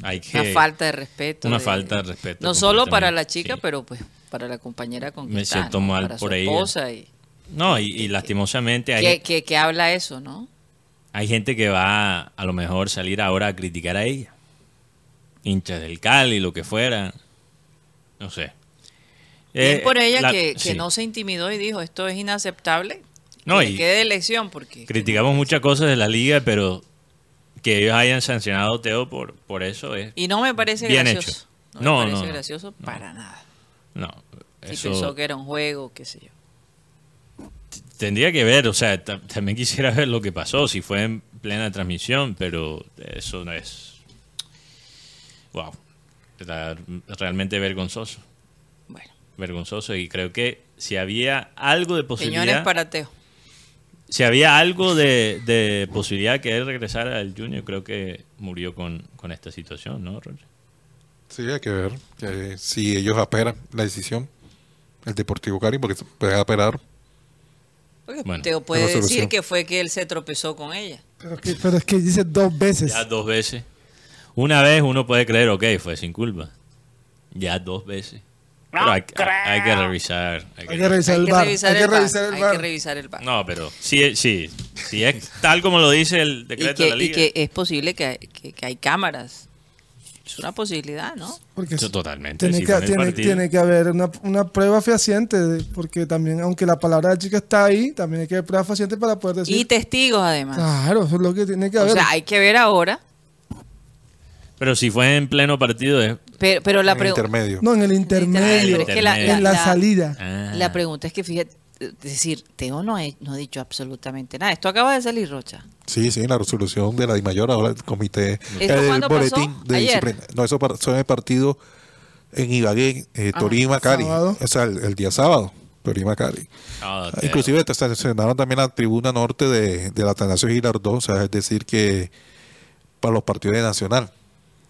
Hay que, Una falta de respeto. Una de- falta de respeto. No solo para la chica, sí. pero pues para la compañera con que Me está, siento ¿no? mal para por su ella. esposa y No, y, y lastimosamente hay, que, que, que habla eso, ¿no? hay gente que va a lo mejor salir ahora a criticar a ella. Hinchas del Cali, lo que fuera. No sé. Bien Eh, por ella la- que, que sí. no se intimidó y dijo esto es inaceptable. No, que y- quede de lección porque Criticamos muchas cosas de la liga, pero que ellos hayan sancionado a Teo por, por eso es. y no me parece Bien gracioso. hecho. No, No, me parece gracioso para nada. No. Si pensó que era un juego, qué sé yo. tendría que ver, o sea, ta- también quisiera ver lo que pasó, si fue en plena transmisión, pero eso no es. Wow. Realmente vergonzoso. Bueno, Vergonzoso. Y creo que si había algo de posibilidad. señores para Teo. Si había algo de, de posibilidad que él regresara al Junior, creo que murió con, con esta situación, ¿no, Roger? Sí, hay que ver que si ellos apelan la decisión, el Deportivo Cari, porque puede apelar. Porque Bueno, Teo puede decir que fue que él se tropezó con ella. Pero, es que, pero es que dice dos veces. Ya dos veces. Una vez uno puede creer, ok, fue sin culpa. Ya dos veces. Pero hay, hay que revisar. hay que que revisar Hay el que bar. revisar Hay que el bar. revisar el Hay bar. que revisar el bar. No, pero sí, sí, sí es tal como lo dice el y, decreto de la que, y liga. que es posible que, que, que hay cámaras. Es una posibilidad, ¿no? Porque Eso totalmente. tiene, sí que, tiene, tiene que haber una, una prueba fehaciente, de- porque también, aunque la palabra de la chica está ahí, también hay que haber prueba fehaciente para poder decir. Y testigos además. Claro, eso es lo que tiene que o haber. sea, hay que ver ahora Pero si fue en pleno partido, es. Pero, pero la En pregunta... intermedio. No, en el intermedio, Pero es que la- en la, la- salida. Ah. La pregunta es que fíjate, es decir, Teo no ha, no ha dicho absolutamente nada. Esto acaba de salir, Rocha. Sí, sí, la resolución de la DIMAYOR, ahora el comité, ¿Esto el cuándo boletín pasó? de ¿Ayer? disciplina. No, eso par- son el partido en Ibagué, eh, Ah, Torima, Cali. sábado. O sea, el, el día sábado, Torima, Cali. Ah, ok. Inclusive te seleccionaron también la tribuna norte de, de la Atanasio Girardot, o sea, es decir que para los partidos de Nacional.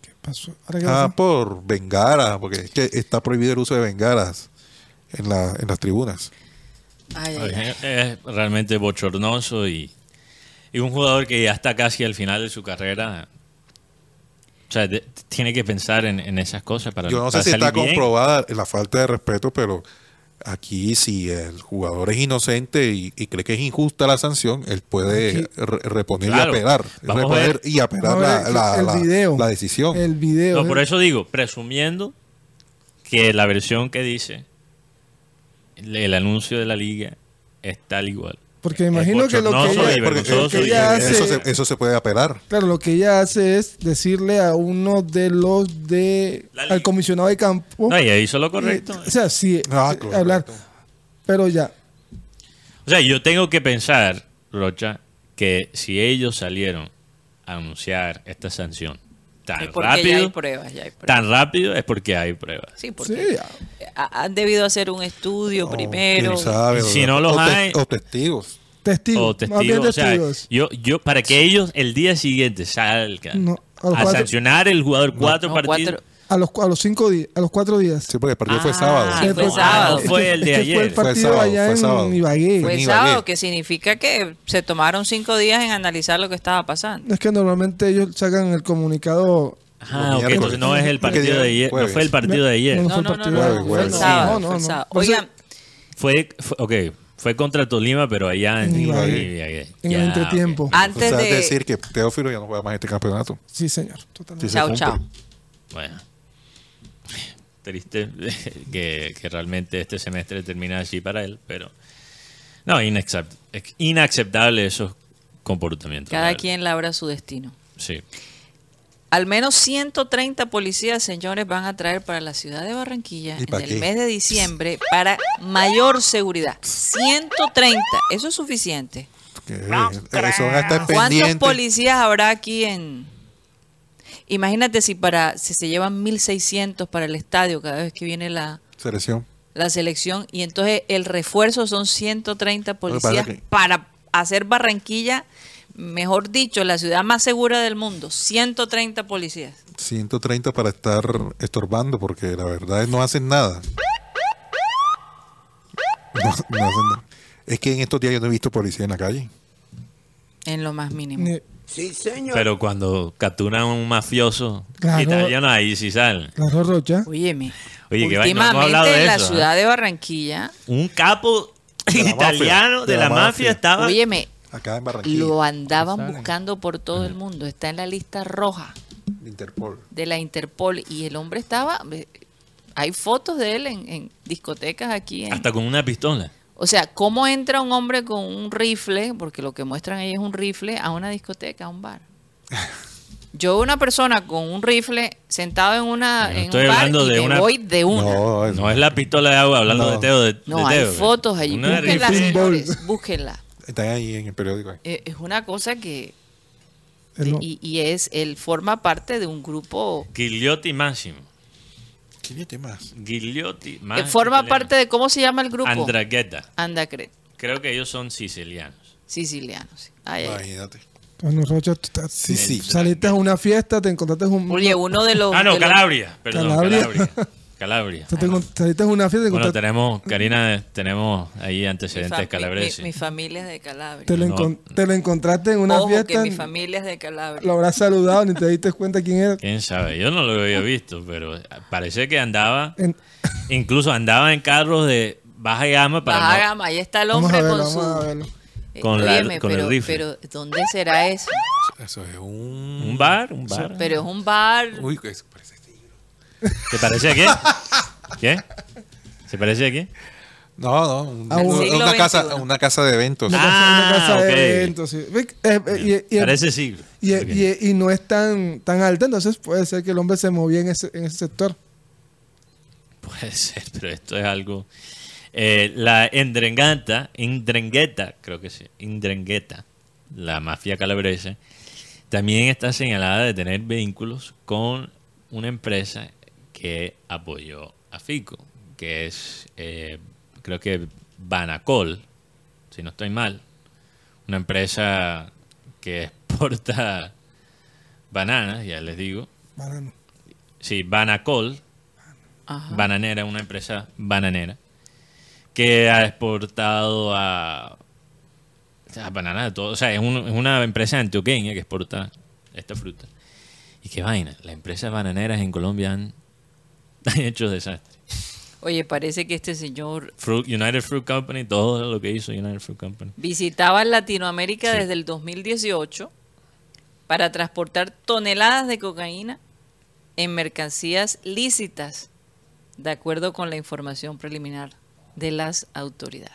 ¿Qué pasó? Ah, pasó. por bengara, porque es que está prohibido el uso de bengaras en, la, en las tribunas. Ay, ay, ay. Es, realmente bochornoso y, y un jugador que ya está casi al final de su carrera. O sea, de- tiene que pensar en, en esas cosas para Yo no sé si está bien. comprobada la falta de respeto, pero aquí si el jugador es inocente y, y cree que es injusta la sanción, él puede re- reponer Claro. y apelar. Vamos a reponer ver. y apelar a la, la- el la- video. la decisión. El video. No, por ¿eh? eso digo, presumiendo que la versión que dice el, el anuncio de la liga es tal igual. Porque imagino que lo que ella, Porque lo que ella hace, eso, se, eso se puede apelar. claro, lo que ella hace es decirle a uno de los de al comisionado de campo, No, y ahí hizo lo correcto. eh, o sea, sí, Ah, eh, correcto. hablar, pero ya, O sea, yo tengo que pensar, Rocha, que si ellos salieron a anunciar esta sanción tan Es porque ya hay rápido, pruebas, ya hay pruebas. tan rápido es porque hay pruebas. Sí, porque han debido hacer un estudio primero. sabe, si no los o te- hay- o testigos. testigos, o más bien testigos, o sea, testigos. yo, yo, para que ellos el día siguiente salgan No, a sancionar el jugador cuatro No, partidos. cuatro- a los a los cinco días, a los cuatro días. Sí, porque el partido fue Ah, sábado. Sí, fue sábado. Es Fue el de es que Fue ayer. el Fue partido sábado, allá fue en sábado. Ibagué. Fue en sábado, Ibagué. que significa que se tomaron cinco días en analizar lo que estaba pasando. Es que normalmente ellos sacan el comunicado. Ah, Los ok, miércoles. entonces no es el partido de ayer, no fue el partido de ayer. No, No, fue el no, fue el Jueves. sábado. Fue sábado. Oigan, Fue, fue, ok, fue contra Tolima, pero allá en, En Ibagué. Ibagué. En Ya, el entretiempo. ok. antes o sea, de... decir, que Teófilo ya no juega más este campeonato. Sí, señor. Totalmente. Sí, se Chao, cumple. chao. Bueno, triste que, que realmente este semestre termina así para él, pero no, inaceptable esos comportamientos. Cada quien labra su destino. Sí. Al menos 130 policías, señores, van a traer para la ciudad de Barranquilla ¿Y en el qué? mes de diciembre para mayor seguridad. 130, eso es suficiente. Eso a estar ¿Cuántos policías habrá aquí en... Imagínate si para si se llevan 1.600 para el estadio cada vez que viene la, Selección. la selección y entonces el refuerzo son 130 que pasa policías para hacer Barranquilla, mejor dicho, la ciudad más segura del mundo. 130 policías. 130 para estar estorbando, porque la verdad es no hacen nada. No, no hacen nada. Es que en estos días yo no he visto policía en la calle. En lo más mínimo. Ni- Pero cuando capturan a un mafioso Claro. italiano, ahí sí salen. Claro, Rocha. Oye, que no hablado de en la eso, ¿eh? ciudad de Barranquilla, Un capo De la italiano mafia, de, la, mafia, estaba. óyeme, Acá en Barranquilla. lo andaban buscando por todo el mundo. Está en la lista roja de Interpol. de la Interpol y el hombre estaba... Hay fotos de él en, en discotecas aquí. En, hasta con una pistola. O sea, ¿cómo entra un hombre con un rifle, porque lo que muestran ahí es un rifle, a una discoteca, a un bar? Yo veo una persona con un rifle sentado en una Yo en estoy un bar hablando y de me una- voy de una. No, No, No es la pistola de agua hablando No. de Teo. De, de hay Teo, fotos allí. Una Búsquenla, rifle. señores, búsquenla. Están ahí en el periódico. Eh, Es una cosa que... No- Y, y es, él forma parte de un grupo... Gigliotti Máximo. ¿Qué viene más? Gigliotti eh, Máximo. forma italiano. parte de... ¿Cómo se llama el grupo? Andragheta. Andacret. Creo que ellos son sicilianos. Siciliano, sí. Ay, ay. Imagínate. Bueno, Rocha, tú estás- Sí, sí. saliste a una fiesta, te encontraste un. Oye, uno de los... Ah, no, los- Calabria. Perdón, Calabria. Calabria. Calabria. saliste a una fiesta, te Bueno, tenemos, Karina, tenemos ahí antecedentes mi- calabreses. mi- mi familia es de Calabria. te, lo No. encon- te lo encontraste en una Ojo que fiesta. mi familia es de Calabria. Lo habrás saludado, ni te diste cuenta quién era. ¿Quién sabe? Yo no lo había visto, pero parece que andaba, En- incluso andaba en carros de baja gama para Baja no- gama, ahí está el hombre verlo, con su... Eh, Con la- óyeme, con el pero, rifle. pero ¿dónde será eso? Eso es un. un bar, un bar. Pero es un bar... Uy, tigre. ¿Te parece a qué? ¿Qué? ¿Se parece a qué? No, no, un- Ah, un- una, casa, XXI. una casa de eventos. Una Ah, casa, una casa ok. de eventos, sí. Ve- eh, eh, y- y- Parece siglo. y, Ok. y- y no es tan, tan alta, entonces puede ser que el hombre se movía en ese, en ese sector. Puede ser, pero esto es algo. Eh, la Indrengata, Indrengueta, creo que sí, Indrengueta, la mafia calabresa, también está señalada de tener vínculos con una empresa que apoyó a Fico, que es, eh, creo que Banacol, si no estoy mal, una empresa que exporta bananas, ya les digo. Banano. Sí, Banacol, Ajá. bananera, una empresa bananera, que ha exportado a, a bananas de todo. O sea, es, un- es una empresa antioqueña que exporta esta fruta. Y qué vaina, las empresas bananeras en Colombia han, han hecho desastre. Oye, parece que este señor Fruit, United Fruit Company, todo lo que hizo United Fruit Company. visitaba Latinoamérica Sí. desde el 2018 para transportar toneladas de cocaína en mercancías lícitas, de acuerdo con la información preliminar de las autoridades.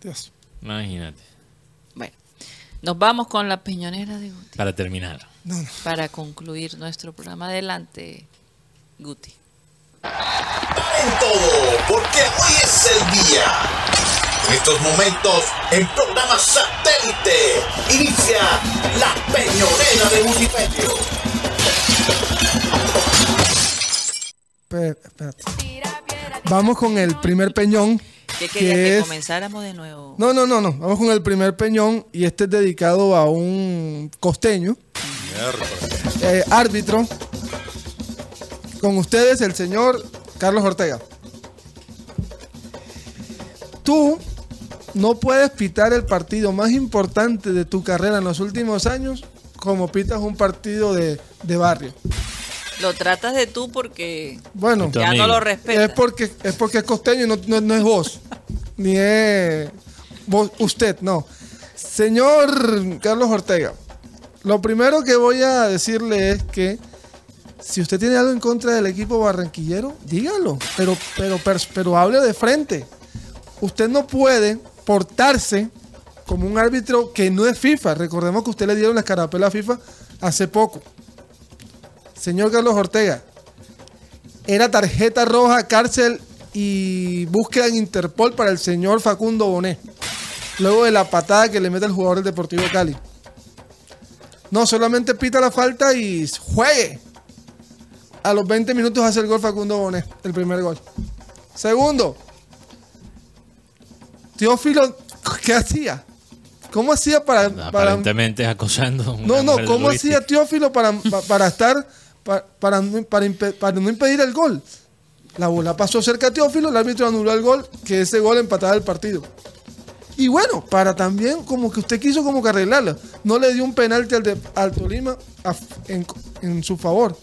Dios. Imagínate, Bueno, nos vamos con la peñonera de Guti para terminar. No, no. para concluir nuestro programa. Adelante, Guti. en todo, porque hoy es el día. En estos momentos, en programa satélite, inicia la peñonera de espérate. Vamos con el primer peñón. ¿Qué quería que que es- comenzáramos de nuevo? No, no, no, no. Vamos con el primer peñón y este es dedicado a un costeño, eh, árbitro. Con ustedes el señor Carlos Ortega. Tú no puedes pitar el partido más importante de tu carrera en los últimos años como pitas un partido de, de barrio. Lo tratas de tú porque Bueno, ya amigo. no lo es respetas. porque, es porque es costeño y no, no- no es vos. Ni es vos, usted, no. Señor Carlos Ortega, lo primero que voy a decirle es que si usted tiene algo en contra del equipo barranquillero, dígalo, pero, pero, pero, hable de frente. Usted no puede portarse como un árbitro que no es FIFA. Recordemos que usted le dieron la escarapela a FIFA hace poco. Señor Carlos Ortega, era tarjeta roja, cárcel y búsqueda en Interpol para el señor Facundo Bonet. Luego de la patada que le mete el jugador del Deportivo Cali. No, solamente pita la falta y juegue. A los 20 minutos hace el gol Facundo Bonet, el primer gol. Segundo, Teófilo, ¿qué hacía? ¿Cómo hacía para, para, Aparentemente acosando. a no, no, ¿cómo hacía Teófilo para, pa- para estar, pa- para, no- para, impe- para no impedir el gol? La bola pasó cerca a Teófilo, el árbitro anuló el gol, que ese gol empataba el partido. Y bueno, para también, como que usted quiso como que arreglarlo. No le dio un penalti al, de, al Tolima a- en, en su favor.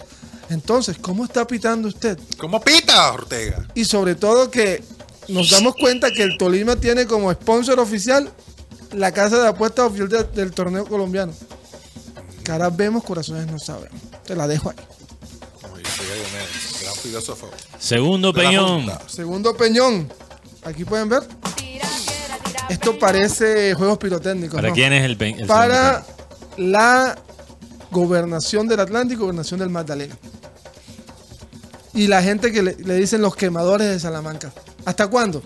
Entonces, ¿cómo está pitando usted? ¿Cómo pita, Ortega? Y sobre todo que nos damos cuenta que el Tolima tiene como sponsor oficial la casa de apuestas oficial de- del torneo colombiano. Caras vemos, corazones no sabemos. Te la dejo ahí. Gran filósofo. Segundo peñón. Segundo peñón. Aquí pueden ver. Esto parece juegos pirotécnicos. ¿Para ¿no? quién es el, pe- el Para la gobernación del Atlántico, gobernación del Magdalena. Y la gente que le, le dicen los quemadores de Salamanca. ¿Hasta cuándo?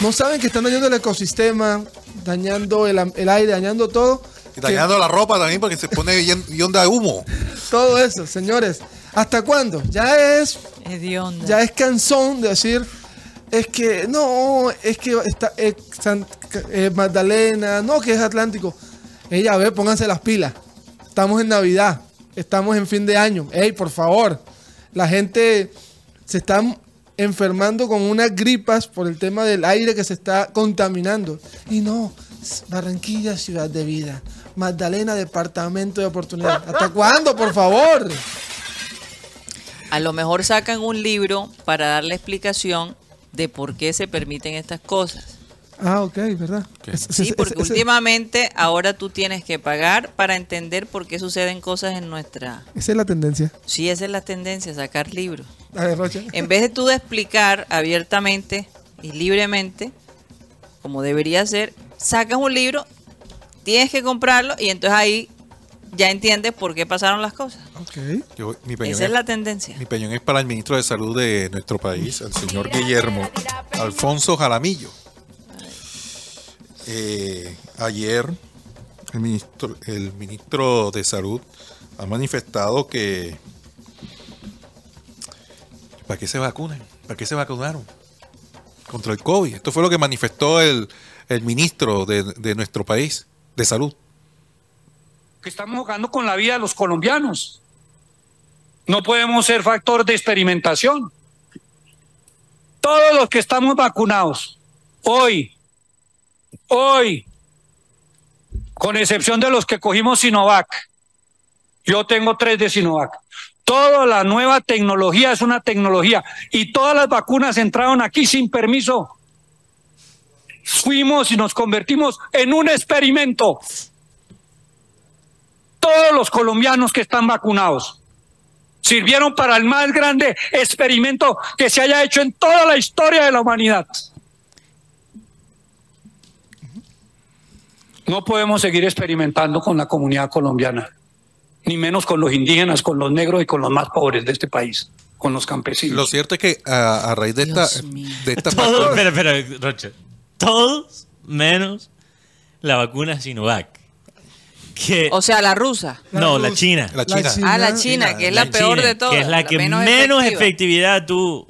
No saben que están dañando el ecosistema, dañando el, el aire, dañando todo. Y Que- dañando la ropa también porque se pone bien, bien de humo. todo eso, señores. ¿Hasta cuándo? Ya es Hedionda. ya es cansón de decir es que no, es que está eh, San- eh, Magdalena, no, que es Atlántico. Ella, a ver, pónganse las pilas. Estamos en Navidad, estamos en fin de año. Ey, por favor, la gente se está enfermando con unas gripas por el tema del aire que se está contaminando. Y no, Barranquilla, ciudad de vida. Magdalena, departamento de oportunidad. ¿Hasta cuándo, por favor? A lo mejor sacan un libro para darle explicación de por qué se permiten estas cosas. Ah, ok, ¿verdad? Sí, porque últimamente ahora tú tienes que pagar para entender por qué suceden cosas en nuestra... Esa es la tendencia. Sí, esa es la tendencia, sacar libros. A ver, Rocha. En vez de tú de explicar abiertamente y libremente, como debería ser, sacas un libro, tienes que comprarlo y entonces ahí ya entiendes por qué pasaron las cosas. Ok. Yo- mi, peñón Esa es es, la tendencia. mi peñón es para el ministro de Salud de nuestro país, el señor Guillermo Alfonso Jaramillo. Eh, ayer el ministro, el ministro de Salud ha manifestado que ¿para qué se vacunan? ¿Para qué se vacunaron? Contra el COVID. Esto fue lo que manifestó el, el ministro de, de nuestro país de salud. que estamos jugando con la vida de los colombianos. No podemos ser factor de experimentación. Todos los que estamos vacunados, hoy, hoy, con excepción de los que cogimos Sinovac, yo tengo tres de Sinovac. Toda la nueva tecnología es una tecnología y todas las vacunas entraron aquí sin permiso. Fuimos y nos convertimos en un experimento todos los colombianos que están vacunados sirvieron para el más grande experimento que se haya hecho en toda la historia de la humanidad. No podemos seguir experimentando con la comunidad colombiana, ni menos con los indígenas, con los negros y con los más pobres de este país, con los campesinos. Lo cierto es que a, a raíz de esta, Dios mío. de esta Todos, espera, espera, Rocha. Todos menos la vacuna Sinovac. Que, O sea, la rusa. no, la China. La China. Ah, la China, que es la, La peor China, de todas. Que es la, que menos, efectiva. efectividad tú,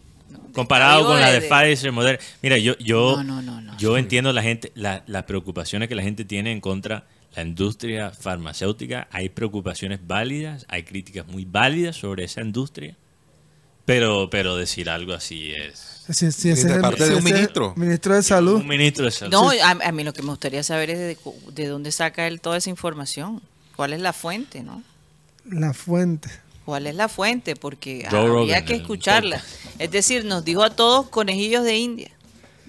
comparado con la de- de Pfizer, Moderna. Mira, yo, yo, No, no, no, no. yo entiendo la gente, la- las preocupaciones que la gente tiene en contra la industria farmacéutica. Hay preocupaciones válidas, hay críticas muy válidas sobre esa industria. Pero, pero decir algo así es... De es el- parte de un ministro. Ministro de Salud. Un ministro de salud. No, a, a mí lo que me gustaría saber es de, cu- de dónde saca él toda esa información. ¿Cuál es la fuente, no? La fuente. ¿Cuál es la fuente? Porque Joe había Rogan, que escucharla. Es decir, nos dijo a todos conejillos de India.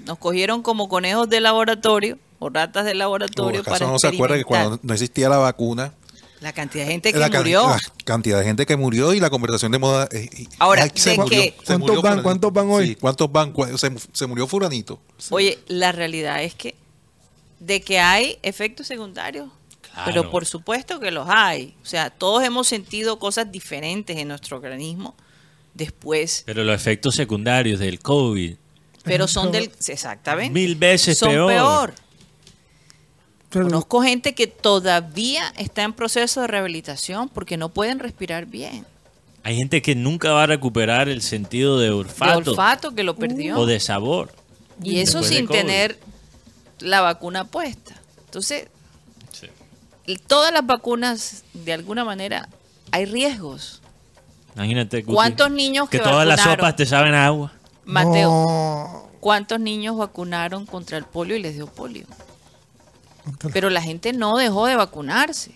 Nos cogieron como conejos de laboratorio o ratas de ¿O laboratorio acaso para no se acuerda que cuando no existía la vacuna, La cantidad de gente que la, can- murió. la cantidad de gente que murió y la conversación de moda. eh, Ahora, ay, se ¿de murió- qué? se ¿Cuántos murió van? ¿Cuántos van hoy? Sí, ¿cuántos van? Cu- Se, se murió Furanito. Oye, la realidad es que de que hay efectos secundarios, Claro. pero por supuesto que los hay. O sea, todos hemos sentido cosas diferentes en nuestro organismo después, Pero los efectos secundarios del COVID, pero son del exactamente mil veces son peor. peor. Pero, Conozco gente que todavía está en proceso de rehabilitación porque no pueden respirar bien. Hay gente que nunca va a recuperar el sentido de De olfato, olfato que lo perdió. o de sabor. y eso sin tener la vacuna puesta. Entonces, todas las vacunas, de alguna manera, hay riesgos. Imagínate. Guti, ¿Cuántos niños que que todas las vacunaron? sopas te saben a agua? Mateo, No. ¿cuántos niños vacunaron contra el polio y les dio polio? Pero la gente no dejó de vacunarse.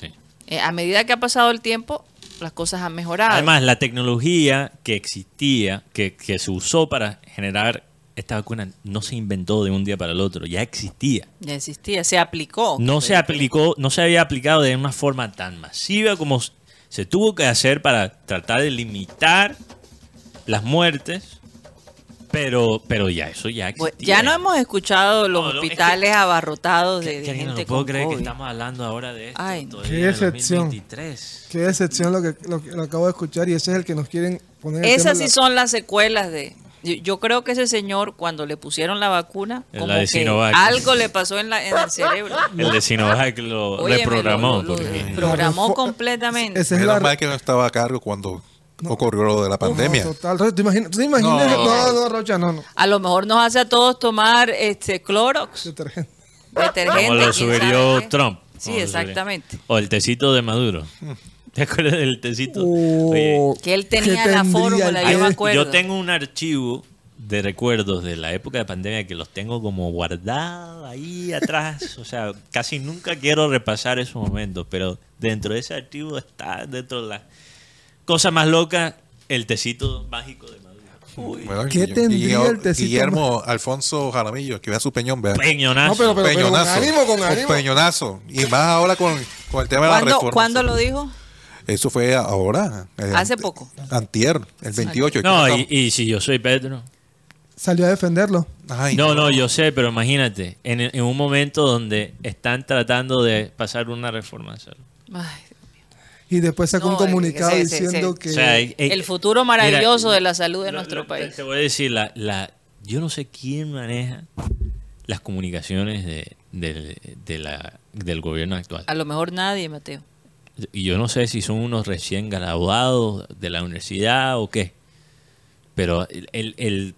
Sí. Eh, a medida que ha pasado el tiempo, las cosas han mejorado. Además, la tecnología que existía, que, que se usó para generar esta vacuna, no se inventó de un día para el otro, ya existía. ya existía, se aplicó. No se aplicó, no se había aplicado de una forma tan masiva como se tuvo que hacer para tratar de limitar las muertes, pero, pero ya eso ya existía. Pues, ya no hemos escuchado los No, no, es que- hospitales abarrotados de, de Karina, gente no puedo con creer que estamos hablando ahora de esto. Ay, Qué decepción. 2023. Qué decepción lo que, lo que lo acabo de escuchar y ese es el que nos quieren poner. Esas de sí la- son las secuelas de... Yo, yo creo que ese señor, cuando le pusieron la vacuna, La como de que algo le pasó en, la, en el cerebro. El de Sinovac lo Óyeme, reprogramó. lo- lo- programó La completamente. Esa es Menos la. mal que no estaba a cargo cuando ocurrió lo de la pandemia. No, total. ¿Te imaginas? ¿Tú te imaginas? No. No, no, Rocha, no, no. A lo mejor nos hace a todos tomar este Clorox, Detergente. detergente. Como lo sugirió. Trump. Sí, exactamente. O el tecito de Maduro. ¿Te acuerdas del tecito? Oh, Oye, Que él tenía ¿qué la fórmula, yo me qué? acuerdo. yo tengo un archivo de recuerdos de la época de pandemia que los tengo como guardados ahí atrás. O sea, casi nunca quiero repasar esos momentos, pero dentro de ese archivo está, dentro de las cosas más locas, el tecito mágico de Maduro. Bueno, ¿Qué Guillermo- tendría el tecito Guillermo Alfonso Jaramillo, que vea su peñón, vea. Peñonazo. No, pero- pero- con peñonazo. ánimo, con ánimo. peñonazo. Y más ahora con, con el tema de la ¿Cuándo, reforma. ¿cuándo lo dijo? Eso fue ahora. eh, Hace poco. Antier, el 28. No, y, y si yo soy Pedro. Salió a defenderlo. Ay, No, no, yo sé, pero imagínate, en, en un momento donde están tratando de pasar una reforma. Ay, Y después sacó No, un comunicado diciendo ese- que... O sea, eh, el futuro maravilloso mira, de la salud de lo- nuestro lo- país. Te voy a decir, la, la, yo no sé quién maneja las comunicaciones de, del- de la, del gobierno actual. A lo mejor nadie, Mateo. Y yo no sé si son unos recién graduados de la universidad o qué. Pero el, el-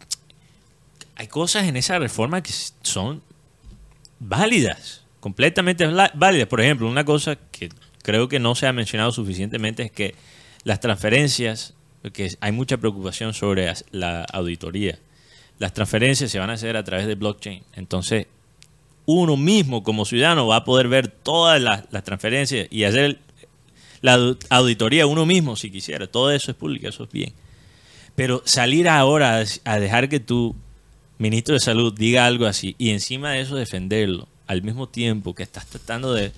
hay cosas en esa reforma que son válidas, completamente válidas. Por ejemplo, una cosa que creo que no se ha mencionado suficientemente es que las transferencias, que hay mucha preocupación sobre la auditoría, las transferencias se van a hacer a través de blockchain. Entonces, uno mismo como ciudadano va a poder ver todas las, las transferencias y hacer la au- auditoría uno mismo si quisiera. Todo eso es público, eso es bien. Pero salir ahora a, dejar que tu ministro de salud diga algo así y encima de eso defenderlo al mismo tiempo que estás tratando de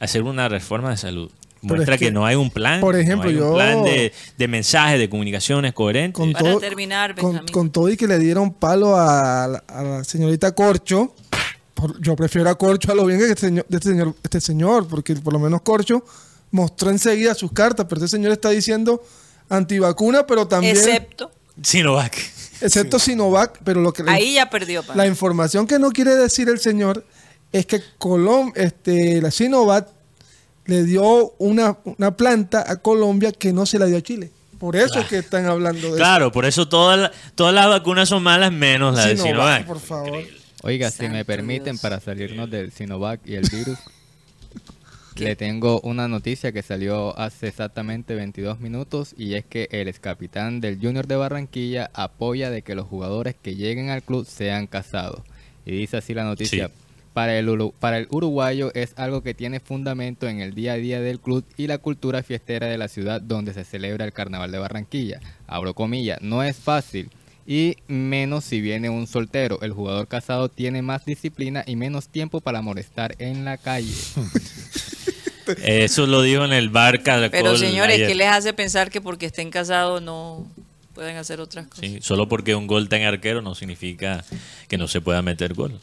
hacer una reforma de salud. Muestra es que, que, no hay un plan. por ejemplo, no hay un yo- plan de, de mensajes, de comunicaciones coherentes. Con Para todo, terminar, con, con todo y que le dieron palo a, la- a la señorita Corcho, por- yo prefiero a Corcho a lo bien que este señor, de este señor, este señor, porque por lo menos Corcho mostró enseguida sus cartas, pero este señor está diciendo antivacuna, pero también Excepto, Sinovac. excepto Sinovac, pero lo que la- ahí ya perdió. la información que no quiere decir el señor es que Colom, este, la Sinovac le dio una, una planta a Colombia que no se la dio a Chile. Por eso es que están hablando de Claro, por eso todas las- todas las vacunas son malas menos la de Sinovac, Sinovac. por favor. Oiga, si me permiten, Dios. para salirnos del Sinovac y el virus, le tengo una noticia que salió hace exactamente 22 minutos y es que el excapitán del Junior de Barranquilla apoya de que los jugadores que lleguen al club sean casados. Y dice así la noticia. Sí. Para el, para el uruguayo es algo que tiene fundamento en el día a día del club y la cultura fiestera de la ciudad donde se celebra el carnaval de Barranquilla. Abro comillas, no es fácil y menos si viene un soltero. El jugador casado tiene más disciplina y menos tiempo para molestar en la calle. Eso lo dijo en el bar Caracol Pero señores, ayer. ¿qué les hace pensar que porque estén casados no pueden hacer otras cosas? Sí, solo porque un gol tan arquero no significa que no se pueda meter gol.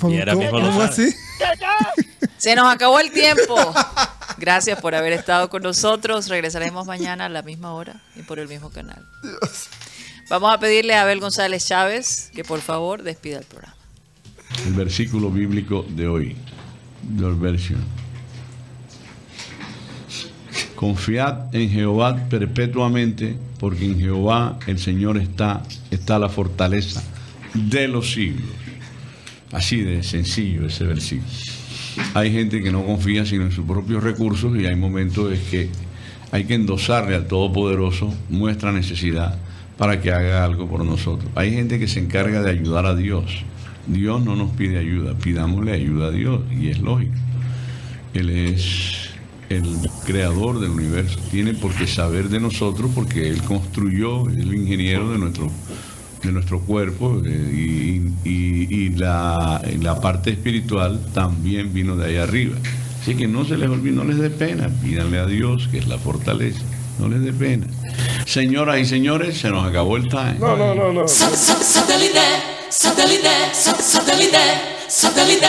¿Cómo- Y ahora mismo lo así? Se nos acabó el tiempo. Gracias por haber estado con nosotros. Regresaremos mañana a la misma hora y por el mismo canal. Vamos a pedirle a Abel González Chávez que por favor despida el programa. el versículo bíblico de hoy, version. Confiad en Jehová perpetuamente, porque en Jehová el Señor está, está la fortaleza de los siglos. Así de sencillo ese versículo. Hay gente que no confía sino en sus propios recursos y hay momentos en que hay que endosarle al Todopoderoso nuestra necesidad para que haga algo por nosotros. Hay gente que se encarga de ayudar a Dios. Dios no nos pide ayuda, pidámosle ayuda a Dios y es lógico. Él es el creador del universo, tiene por qué saber de nosotros porque Él construyó, el ingeniero de nuestro, de nuestro cuerpo eh, y, y- y la, parte espiritual también vino de ahí arriba. Así que no se les olvide, no les dé pena, pídanle a Dios que es la fortaleza, no les dé pena. Señoras y señores, se nos acabó el time. No, no, no, no. Satellite, satellite, satellite, satellite.